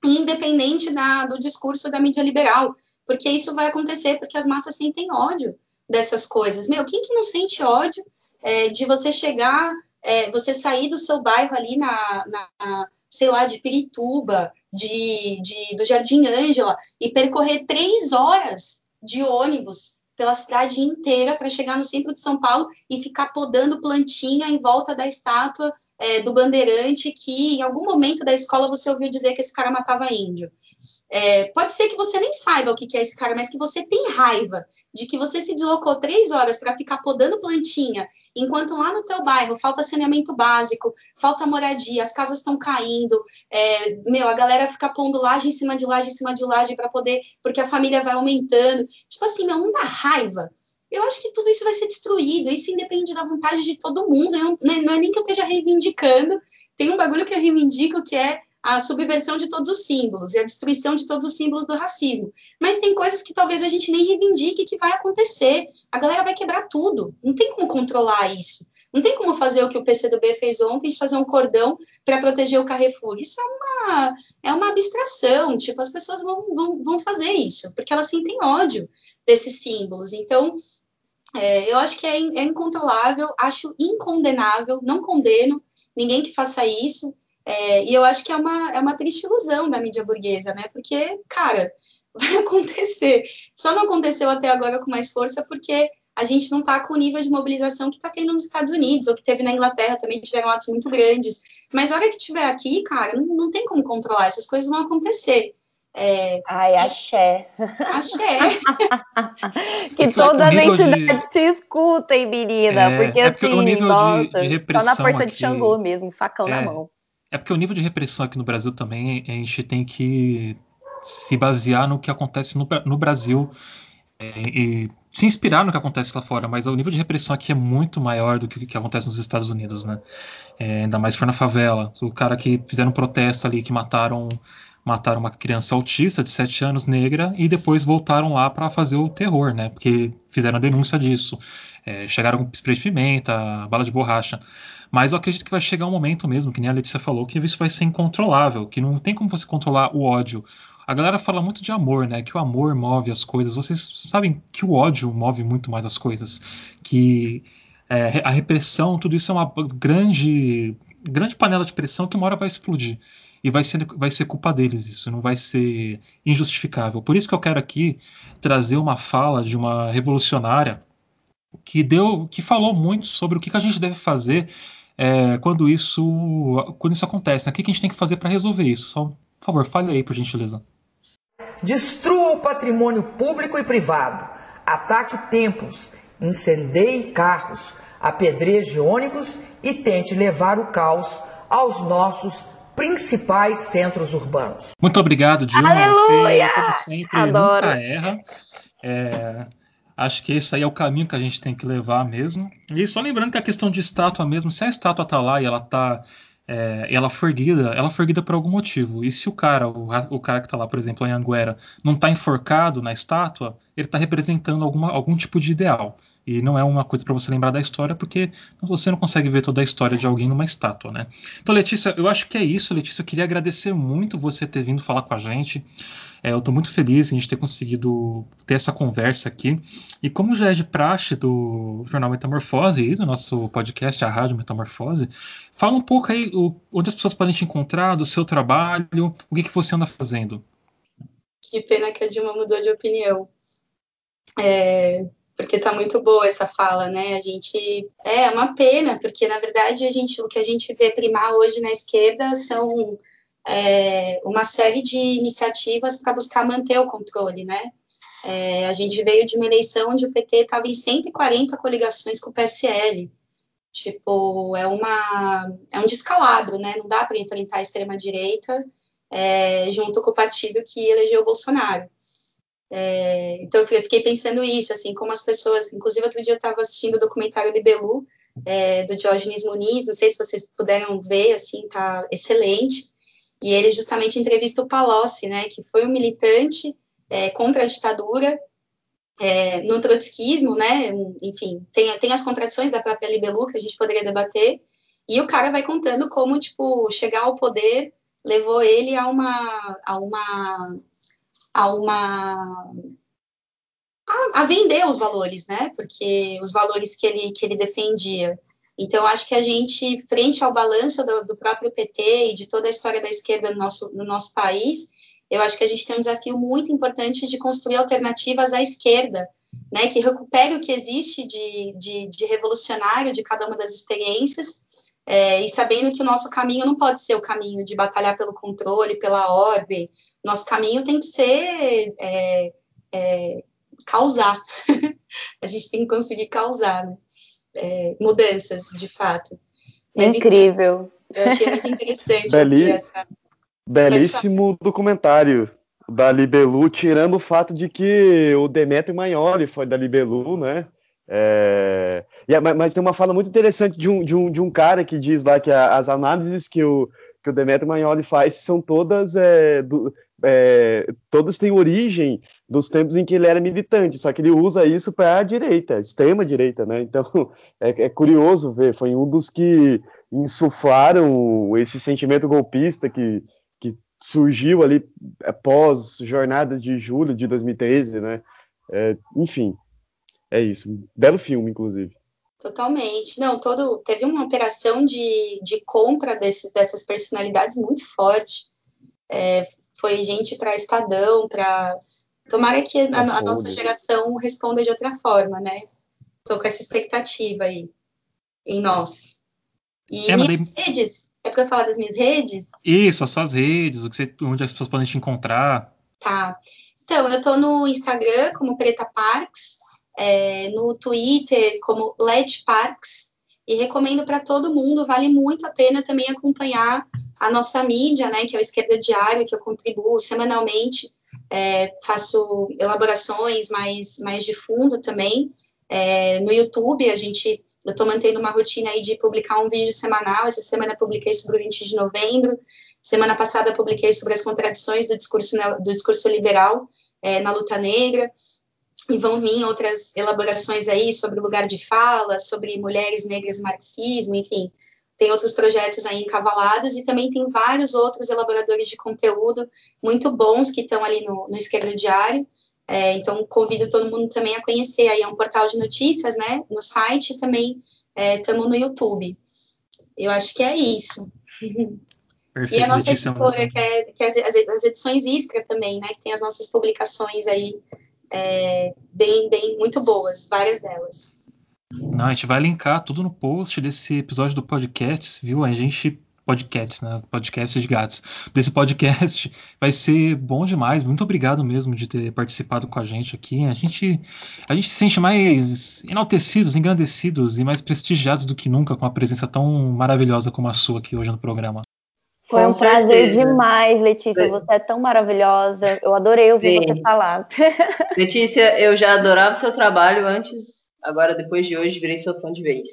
independente da, do discurso da mídia liberal, porque isso vai acontecer porque as massas sentem ódio dessas coisas. Meu, quem que não sente ódio é, de você chegar, é, você sair do seu bairro ali na, na sei lá, de Pirituba, de, de, do Jardim Ângela, e percorrer três horas de ônibus pela cidade inteira para chegar no centro de São Paulo e ficar podando plantinha em volta da estátua é, do bandeirante que em algum momento da escola você ouviu dizer que esse cara matava índio. É, pode ser que você nem saiba o que, é esse cara, mas que você tem raiva de que você se deslocou três horas para ficar podando plantinha, enquanto lá no teu bairro falta saneamento básico, falta moradia, as casas estão caindo, é, meu, a galera fica pondo laje em cima de laje em cima de laje para poder, porque a família vai aumentando. Tipo assim, meu, não dá raiva. Eu acho que tudo isso vai ser destruído, isso independe da vontade de todo mundo. Não, não é nem que eu esteja reivindicando, tem um bagulho que eu reivindico que é a subversão de todos os símbolos e a destruição de todos os símbolos do racismo. Mas tem coisas que talvez a gente nem reivindique que vai acontecer. A galera vai quebrar tudo. Não tem como controlar isso. Não tem como fazer o que o PCdoB fez ontem, de fazer um cordão para proteger o Carrefour. Isso é uma, é uma abstração. Tipo, as pessoas vão, vão, vão fazer isso, porque elas sentem ódio desses símbolos. Então, é, eu acho que é, é incontrolável, acho incondenável, não condeno ninguém que faça isso. É, e eu acho que é uma, é uma triste ilusão da mídia burguesa, né? Porque, cara, vai acontecer. Só não aconteceu até agora com mais força porque a gente não está com o nível de mobilização que está tendo nos Estados Unidos, ou que teve na Inglaterra, também tiveram atos muito grandes. Mas a hora que tiver aqui, cara, não, não tem como controlar, essas coisas vão acontecer. É... Ai, axé. Axé. que todas as entidades de... te escutem, menina. É, porque, é porque assim, o nível nossa, de, de repressão só na força aqui... de Xangô mesmo, facão é, na mão. É porque o nível de repressão aqui no Brasil também, a gente tem que se basear no que acontece no, no Brasil é, e se inspirar no que acontece lá fora, mas o nível de repressão aqui é muito maior do que o que acontece nos Estados Unidos, né? É, ainda mais for na favela. O cara que fizeram um protesto ali, que mataram mataram uma criança autista de 7 anos, negra, e depois voltaram lá para fazer o terror, né? Porque fizeram a denúncia disso. É, chegaram com spray de pimenta, bala de borracha. Mas eu acredito que vai chegar um momento mesmo, que nem a Letícia falou, que isso vai ser incontrolável, que não tem como você controlar o ódio. A galera fala muito de amor, né? Que o amor move as coisas. Vocês sabem que o ódio move muito mais as coisas. Que é, a repressão, tudo isso é uma grande, grande panela de pressão que uma hora vai explodir. E vai ser, vai ser culpa deles isso, não vai ser injustificável. Por isso que eu quero aqui trazer uma fala de uma revolucionária que deu, que falou muito sobre o que, que a gente deve fazer é, quando isso quando isso acontece. Né? O que, que a gente tem que fazer para resolver isso? Só, por favor, fale aí, por gentileza. Destrua o patrimônio público e privado, ataque templos, incendeie carros, apedreje ônibus e tente levar o caos aos nossos principais centros urbanos. Muito obrigado, Dilma. Aleluia! Você, como sempre, Adoro. nunca erra. É, acho que esse aí é o caminho que a gente tem que levar mesmo. E só lembrando que a questão de estátua mesmo, se a estátua tá lá e ela tá é, ela foi erguida, ela foi erguida por algum motivo. E se o cara, o, o cara que está lá, por exemplo, em Anguera, não está enforcado na estátua, ele está representando alguma, algum tipo de ideal. E não é uma coisa para você lembrar da história, porque você não consegue ver toda a história de alguém numa estátua, né? Então, Letícia, eu acho que é isso, Letícia. Eu queria agradecer muito você ter vindo falar com a gente. É, eu estou muito feliz em a gente ter conseguido ter essa conversa aqui. E como já é de praxe do Jornal Metamorfose e do nosso podcast, a Rádio Metamorfose, fala um pouco aí o, onde as pessoas podem te encontrar, do seu trabalho, o que, que você anda fazendo. Que pena que a Dilma mudou de opinião. É, porque está muito boa essa fala, né? A gente é uma pena, porque na verdade a gente, o que a gente vê primar hoje na esquerda são é, uma série de iniciativas para buscar manter o controle, né? É, a gente veio de uma eleição onde o PT estava em 140 coligações com o PSL. Tipo, é, uma, é um descalabro, né? Não dá para enfrentar a extrema-direita é, junto com o partido que elegeu o Bolsonaro. É, então eu fiquei pensando isso, assim, como as pessoas, inclusive outro dia eu estava assistindo o documentário Libelu, é, do Diógenes Muniz, não sei se vocês puderam ver, assim, tá excelente, e ele justamente entrevista o Palocci, né, que foi um militante é, contra a ditadura, é, no trotskismo, né, enfim, tem, tem as contradições da própria Libelu que a gente poderia debater, e o cara vai contando como, tipo, chegar ao poder levou ele a uma, a uma a uma a, a, vender os valores, né? Porque os valores que ele que ele defendia. Então, acho que a gente, frente ao balanço do, do, próprio PT e de toda a história da esquerda no nosso, no nosso país, eu acho que a gente tem um desafio muito importante de construir alternativas à esquerda, né, que recupere o que existe de, de, de revolucionário de cada uma das experiências é, e sabendo que o nosso caminho não pode ser o caminho de batalhar pelo controle, pela ordem, nosso caminho tem que ser é, é, causar. a gente tem que conseguir causar né? É, mudanças, de fato. Mas, Incrível. Eu achei muito interessante Beli... essa... Belíssimo documentário da Libelu, tirando o fato de que o Demetrio Magnoli foi da Libelu, né? É, mas tem uma fala muito interessante de um, de um, de um cara que diz lá que a, as análises que o, que o Demetrio Magnoli faz são todas é, do, é, todas têm origem dos tempos em que ele era militante, só que ele usa isso para a direita, extrema direita, né? Então é, é, curioso ver, foi um dos que insuflaram esse sentimento golpista que, que surgiu ali após jornadas de julho de 2013, né? É, enfim, é isso. Belo filme, inclusive. Totalmente. Não, todo teve uma operação de, de compra desse, dessas personalidades muito forte. É, foi gente para Estadão, para tomara que a, a, nossa geração responda de outra forma, né? Estou com essa expectativa aí em nós. E é, minhas daí... redes, é para falar das minhas redes? Isso, as suas redes, o que você, onde as pessoas podem te encontrar. Tá. Então, eu estou no Instagram como Preta Parks, é, no Twitter como Let Parks e recomendo para todo mundo, vale muito a pena também acompanhar a nossa mídia, né, que é o Esquerda Diário, que eu contribuo semanalmente, é, faço elaborações mais, mais de fundo também. É, no YouTube, a gente, eu estou mantendo uma rotina aí de publicar um vídeo semanal. Essa semana publiquei sobre o 20 de novembro. Semana passada publiquei sobre as contradições do discurso, do discurso liberal é, na luta negra e vão vir outras elaborações aí sobre lugar de fala, sobre mulheres negras marxismo, enfim, tem outros projetos aí encavalados e também tem vários outros elaboradores de conteúdo muito bons que estão ali no, no Esquerda Diário. É, então, convido todo mundo também a conhecer. Aí é um portal de notícias, né? No site também estamos é, no YouTube. Eu acho que é isso. Perfeito, e a nossa editora, que é, que é as, as, edições Iskra também, né? Que tem as nossas publicações aí é, bem, bem, muito boas, várias delas. Não, a gente vai linkar tudo no post desse episódio do podcast, viu? A gente podcasts, né? Podcast de gatos. Desse podcast vai ser bom demais. Muito obrigado mesmo de ter participado com a gente aqui. A gente, a gente se sente mais enaltecidos, engrandecidos e mais prestigiados do que nunca com a presença tão maravilhosa como a sua aqui hoje no programa. Foi Com um certeza. prazer demais, Letícia. Você é tão maravilhosa. Eu adorei ouvir Sim. você falar. Letícia, eu já adorava o seu trabalho antes, agora depois de hoje virei sua fã de vez.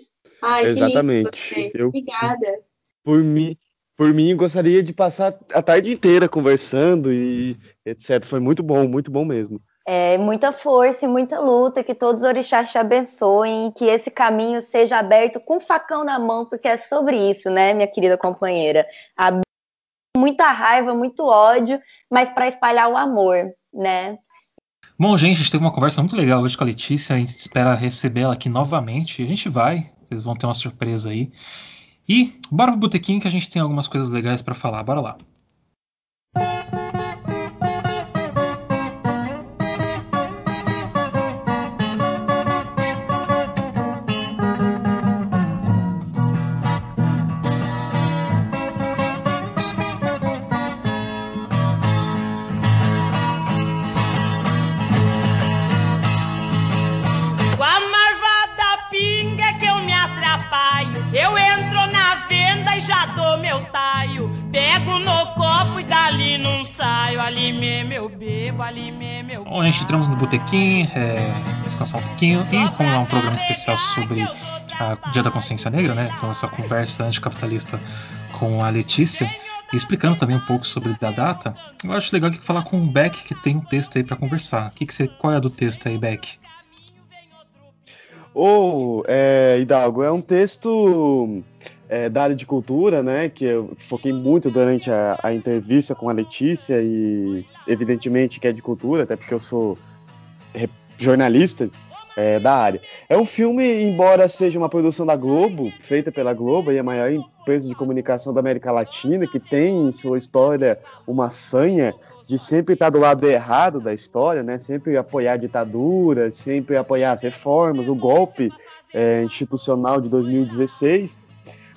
Ai, Exatamente. Eu, Obrigada. Por mim, por mim, gostaria de passar a tarde inteira conversando e etc. Foi muito bom, muito bom mesmo. É, muita força e muita luta, que todos os orixás te abençoem, que esse caminho seja aberto com facão na mão, porque é sobre isso, né, minha querida companheira? Muita raiva, muito ódio, mas para espalhar o amor, né? Bom, gente, a gente teve uma conversa muito legal hoje com a Letícia. A gente espera recebê-la aqui novamente. A gente vai, vocês vão ter uma surpresa aí. E bora pro botequim que a gente tem algumas coisas legais para falar. Bora lá. No botequim, é, descansar um pouquinho e como é um programa especial sobre o Dia da Consciência Negra, né? Com essa conversa anticapitalista com a Letícia, e explicando também um pouco sobre a data, eu acho legal aqui falar com o Beck, que tem um texto aí para conversar. Que que você, qual é a do texto aí, Beck? Ô, oh, é, Hidalgo, é um texto é, da área de cultura, né, que eu foquei muito durante a, a, entrevista com a Letícia e evidentemente que é de cultura, até porque eu sou jornalista é, da área. É um filme, embora seja uma produção da Globo, feita pela Globo, e a maior empresa de comunicação da América Latina, que tem em sua história uma sanha de sempre estar do lado errado da história, né, sempre apoiar a ditadura, sempre apoiar as reformas, o golpe é, institucional de 2016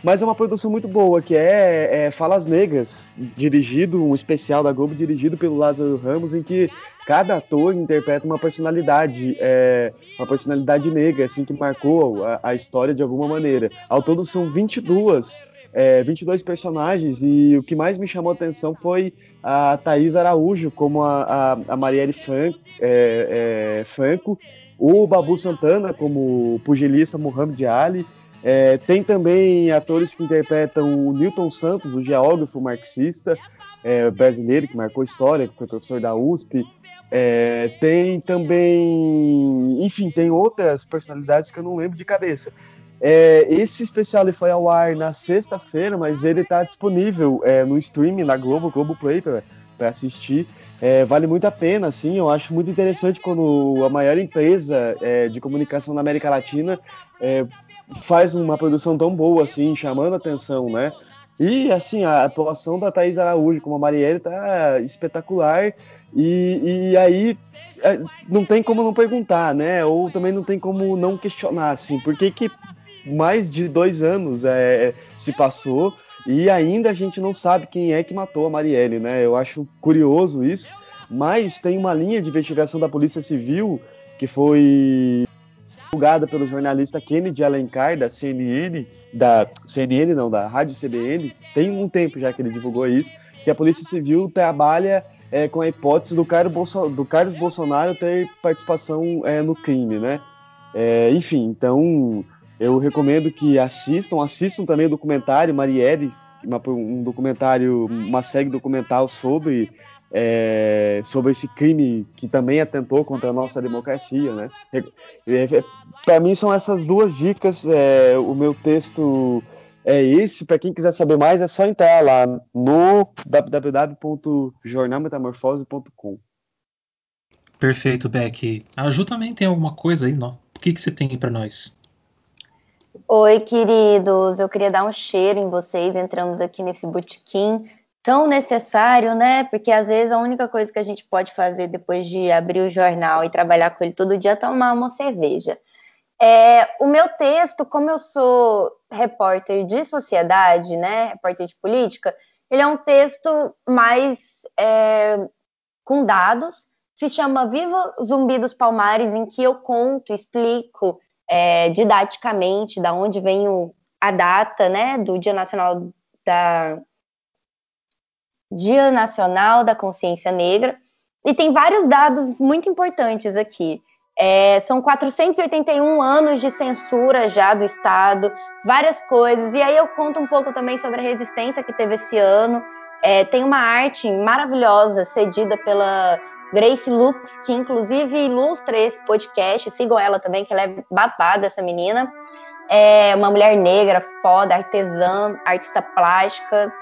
mas é uma produção muito boa, que é, é Falas Negras, dirigido, um especial da Globo dirigido pelo Lázaro Ramos, em que cada ator interpreta uma personalidade, é, uma personalidade negra, assim, que marcou a, a, história de alguma maneira. Ao todo são 22, é, 22 personagens, e o que mais me chamou a atenção foi a Thaís Araújo, como a, a, a Marielle Franco, é, é, Franco, o Babu Santana como pugilista Muhammad Ali, é, tem também atores que interpretam o Newton Santos, o geógrafo marxista é, brasileiro que marcou história, que foi professor da USP. É, tem também, enfim, tem outras personalidades que eu não lembro de cabeça. É, esse especial foi ao ar na sexta-feira, mas ele está disponível é, no streaming na Globo, Globo Play para assistir. É, vale muito a pena, assim, eu acho muito interessante quando a maior empresa é, de comunicação na América Latina é, faz uma produção tão boa assim, chamando atenção, né? E assim, a atuação da Thaís Araújo como a Marielle tá espetacular. E, e aí é, não tem como não perguntar, né? Ou também não tem como não questionar, assim, por que, que mais de dois anos é, se passou e ainda a gente não sabe quem é que matou a Marielle, né? Eu acho curioso isso, mas tem uma linha de investigação da Polícia Civil que foi divulgada pelo jornalista Kennedy Alencar, da CNN, da CNN não, da Rádio CBN, tem um tempo já que ele divulgou isso, que a Polícia Civil trabalha é, com a hipótese do, Bolso, do Carlos Bolsonaro ter participação é, no crime, né? É, enfim, então eu recomendo que assistam, assistam também o documentário Marielle, uma, um documentário, uma série documental sobre é, sobre esse crime que também atentou contra a nossa democracia, né? É, é, Para mim são essas duas dicas. É, o meu texto é esse. Para quem quiser saber mais, é só entrar lá no www.jornalmetamorfose.com. Perfeito, Beck. A Ju também tem alguma coisa aí, não? O que, que você tem para nós? Oi, queridos. Eu queria dar um cheiro em vocês. Entramos aqui nesse botequim tão necessário, né? Porque às vezes a única coisa que a gente pode fazer depois de abrir o jornal e trabalhar com ele todo dia é tomar uma cerveja. É, o meu texto, como eu sou repórter de sociedade, né, repórter de política, ele é um texto mais é, com dados, se chama Viva Zumbi dos Palmares, em que eu conto, explico é, didaticamente da onde vem o, a data né, do Dia Nacional da Dia Nacional da Consciência Negra, e tem vários dados muito importantes aqui. É, são 481 anos de censura já do Estado, várias coisas. E aí eu conto um pouco também sobre a resistência que teve esse ano. É, tem uma arte maravilhosa cedida pela Grace Lux, que inclusive ilustra esse podcast. Sigam ela também, que ela é babada, essa menina. É uma mulher negra, foda, artesã, artista plástica,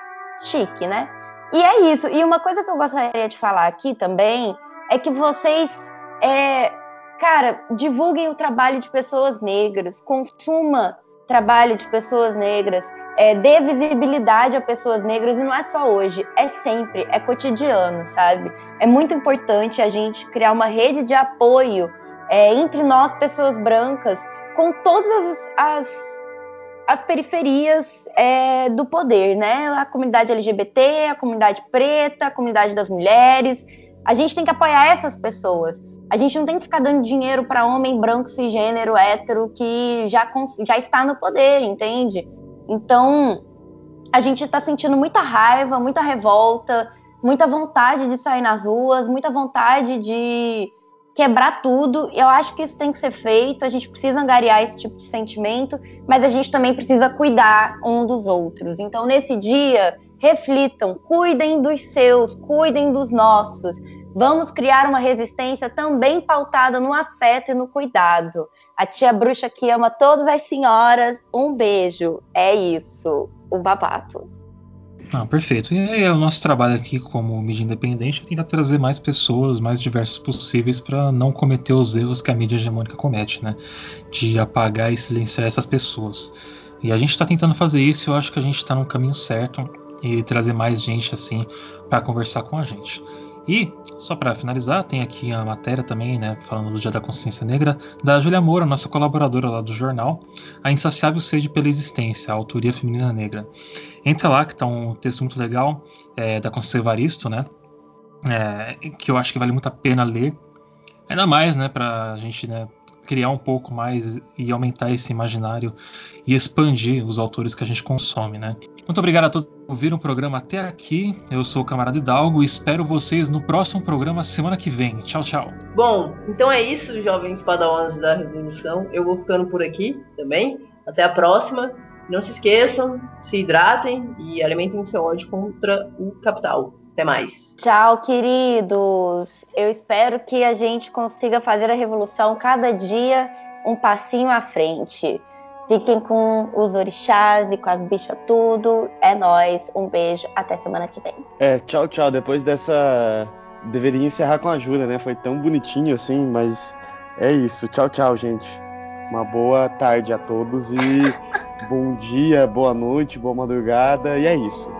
chique, né? E é isso. E uma coisa que eu gostaria de falar aqui também é que vocês, é, cara, divulguem o trabalho de pessoas negras, consuma trabalho de pessoas negras, é, dê visibilidade a pessoas negras e não é só hoje, é sempre, é cotidiano, sabe? É muito importante a gente criar uma rede de apoio é, entre nós, pessoas brancas, com todas as, as as periferias é, do poder, né? A comunidade LGBT, a comunidade preta, a comunidade das mulheres. A gente tem que apoiar essas pessoas. A gente não tem que ficar dando dinheiro para homem branco, cisgênero, hétero, que já, já está no poder, entende? Então, a gente está sentindo muita raiva, muita revolta, muita vontade de sair nas ruas, muita vontade de quebrar tudo. Eu acho que isso tem que ser feito. A gente precisa angariar esse tipo de sentimento, mas a gente também precisa cuidar um dos outros. Então, nesse dia, reflitam, cuidem dos seus, cuidem dos nossos. Vamos criar uma resistência também pautada no afeto e no cuidado. A tia bruxa que ama todas as senhoras, um beijo. É isso, o babato. Ah, perfeito. E aí, o nosso trabalho aqui como mídia independente é tentar trazer mais pessoas, mais diversas possíveis, para não cometer os erros que a mídia hegemônica comete, né? De apagar e silenciar essas pessoas. E a gente está tentando fazer isso e eu acho que a gente está no caminho certo e trazer mais gente assim para conversar com a gente. E, só para finalizar, tem aqui a matéria também, né, falando do Dia da Consciência Negra, da Julia Moura, nossa colaboradora lá do jornal, A Insaciável Sede pela Existência, a autoria feminina negra. Entra lá, que tá um texto muito legal, é, da Conceição Evaristo, né, é, que eu acho que vale muito a pena ler, ainda mais, né, a gente, né, criar um pouco mais e aumentar esse imaginário e expandir os autores que a gente consome, né? Muito obrigado a todos por ouvirem o programa até aqui. Eu sou o Camarada Hidalgo e espero vocês no próximo programa semana que vem. Tchau, tchau. Bom, então é isso, jovens padawans da Revolução. Eu vou ficando por aqui também. Até a próxima. Não se esqueçam, se hidratem e alimentem o seu ódio contra o capital. Até mais. Tchau, queridos. Eu espero que a gente consiga fazer a revolução cada dia um passinho à frente. Fiquem com os orixás e com as bichas tudo. É nós. Um beijo. Até semana que vem. É, tchau, tchau. Depois dessa. Deveria encerrar com a Júlia, né? Foi tão bonitinho assim, mas é isso. Tchau, tchau, gente. Uma boa tarde a todos e bom dia, boa noite, boa madrugada. E é isso.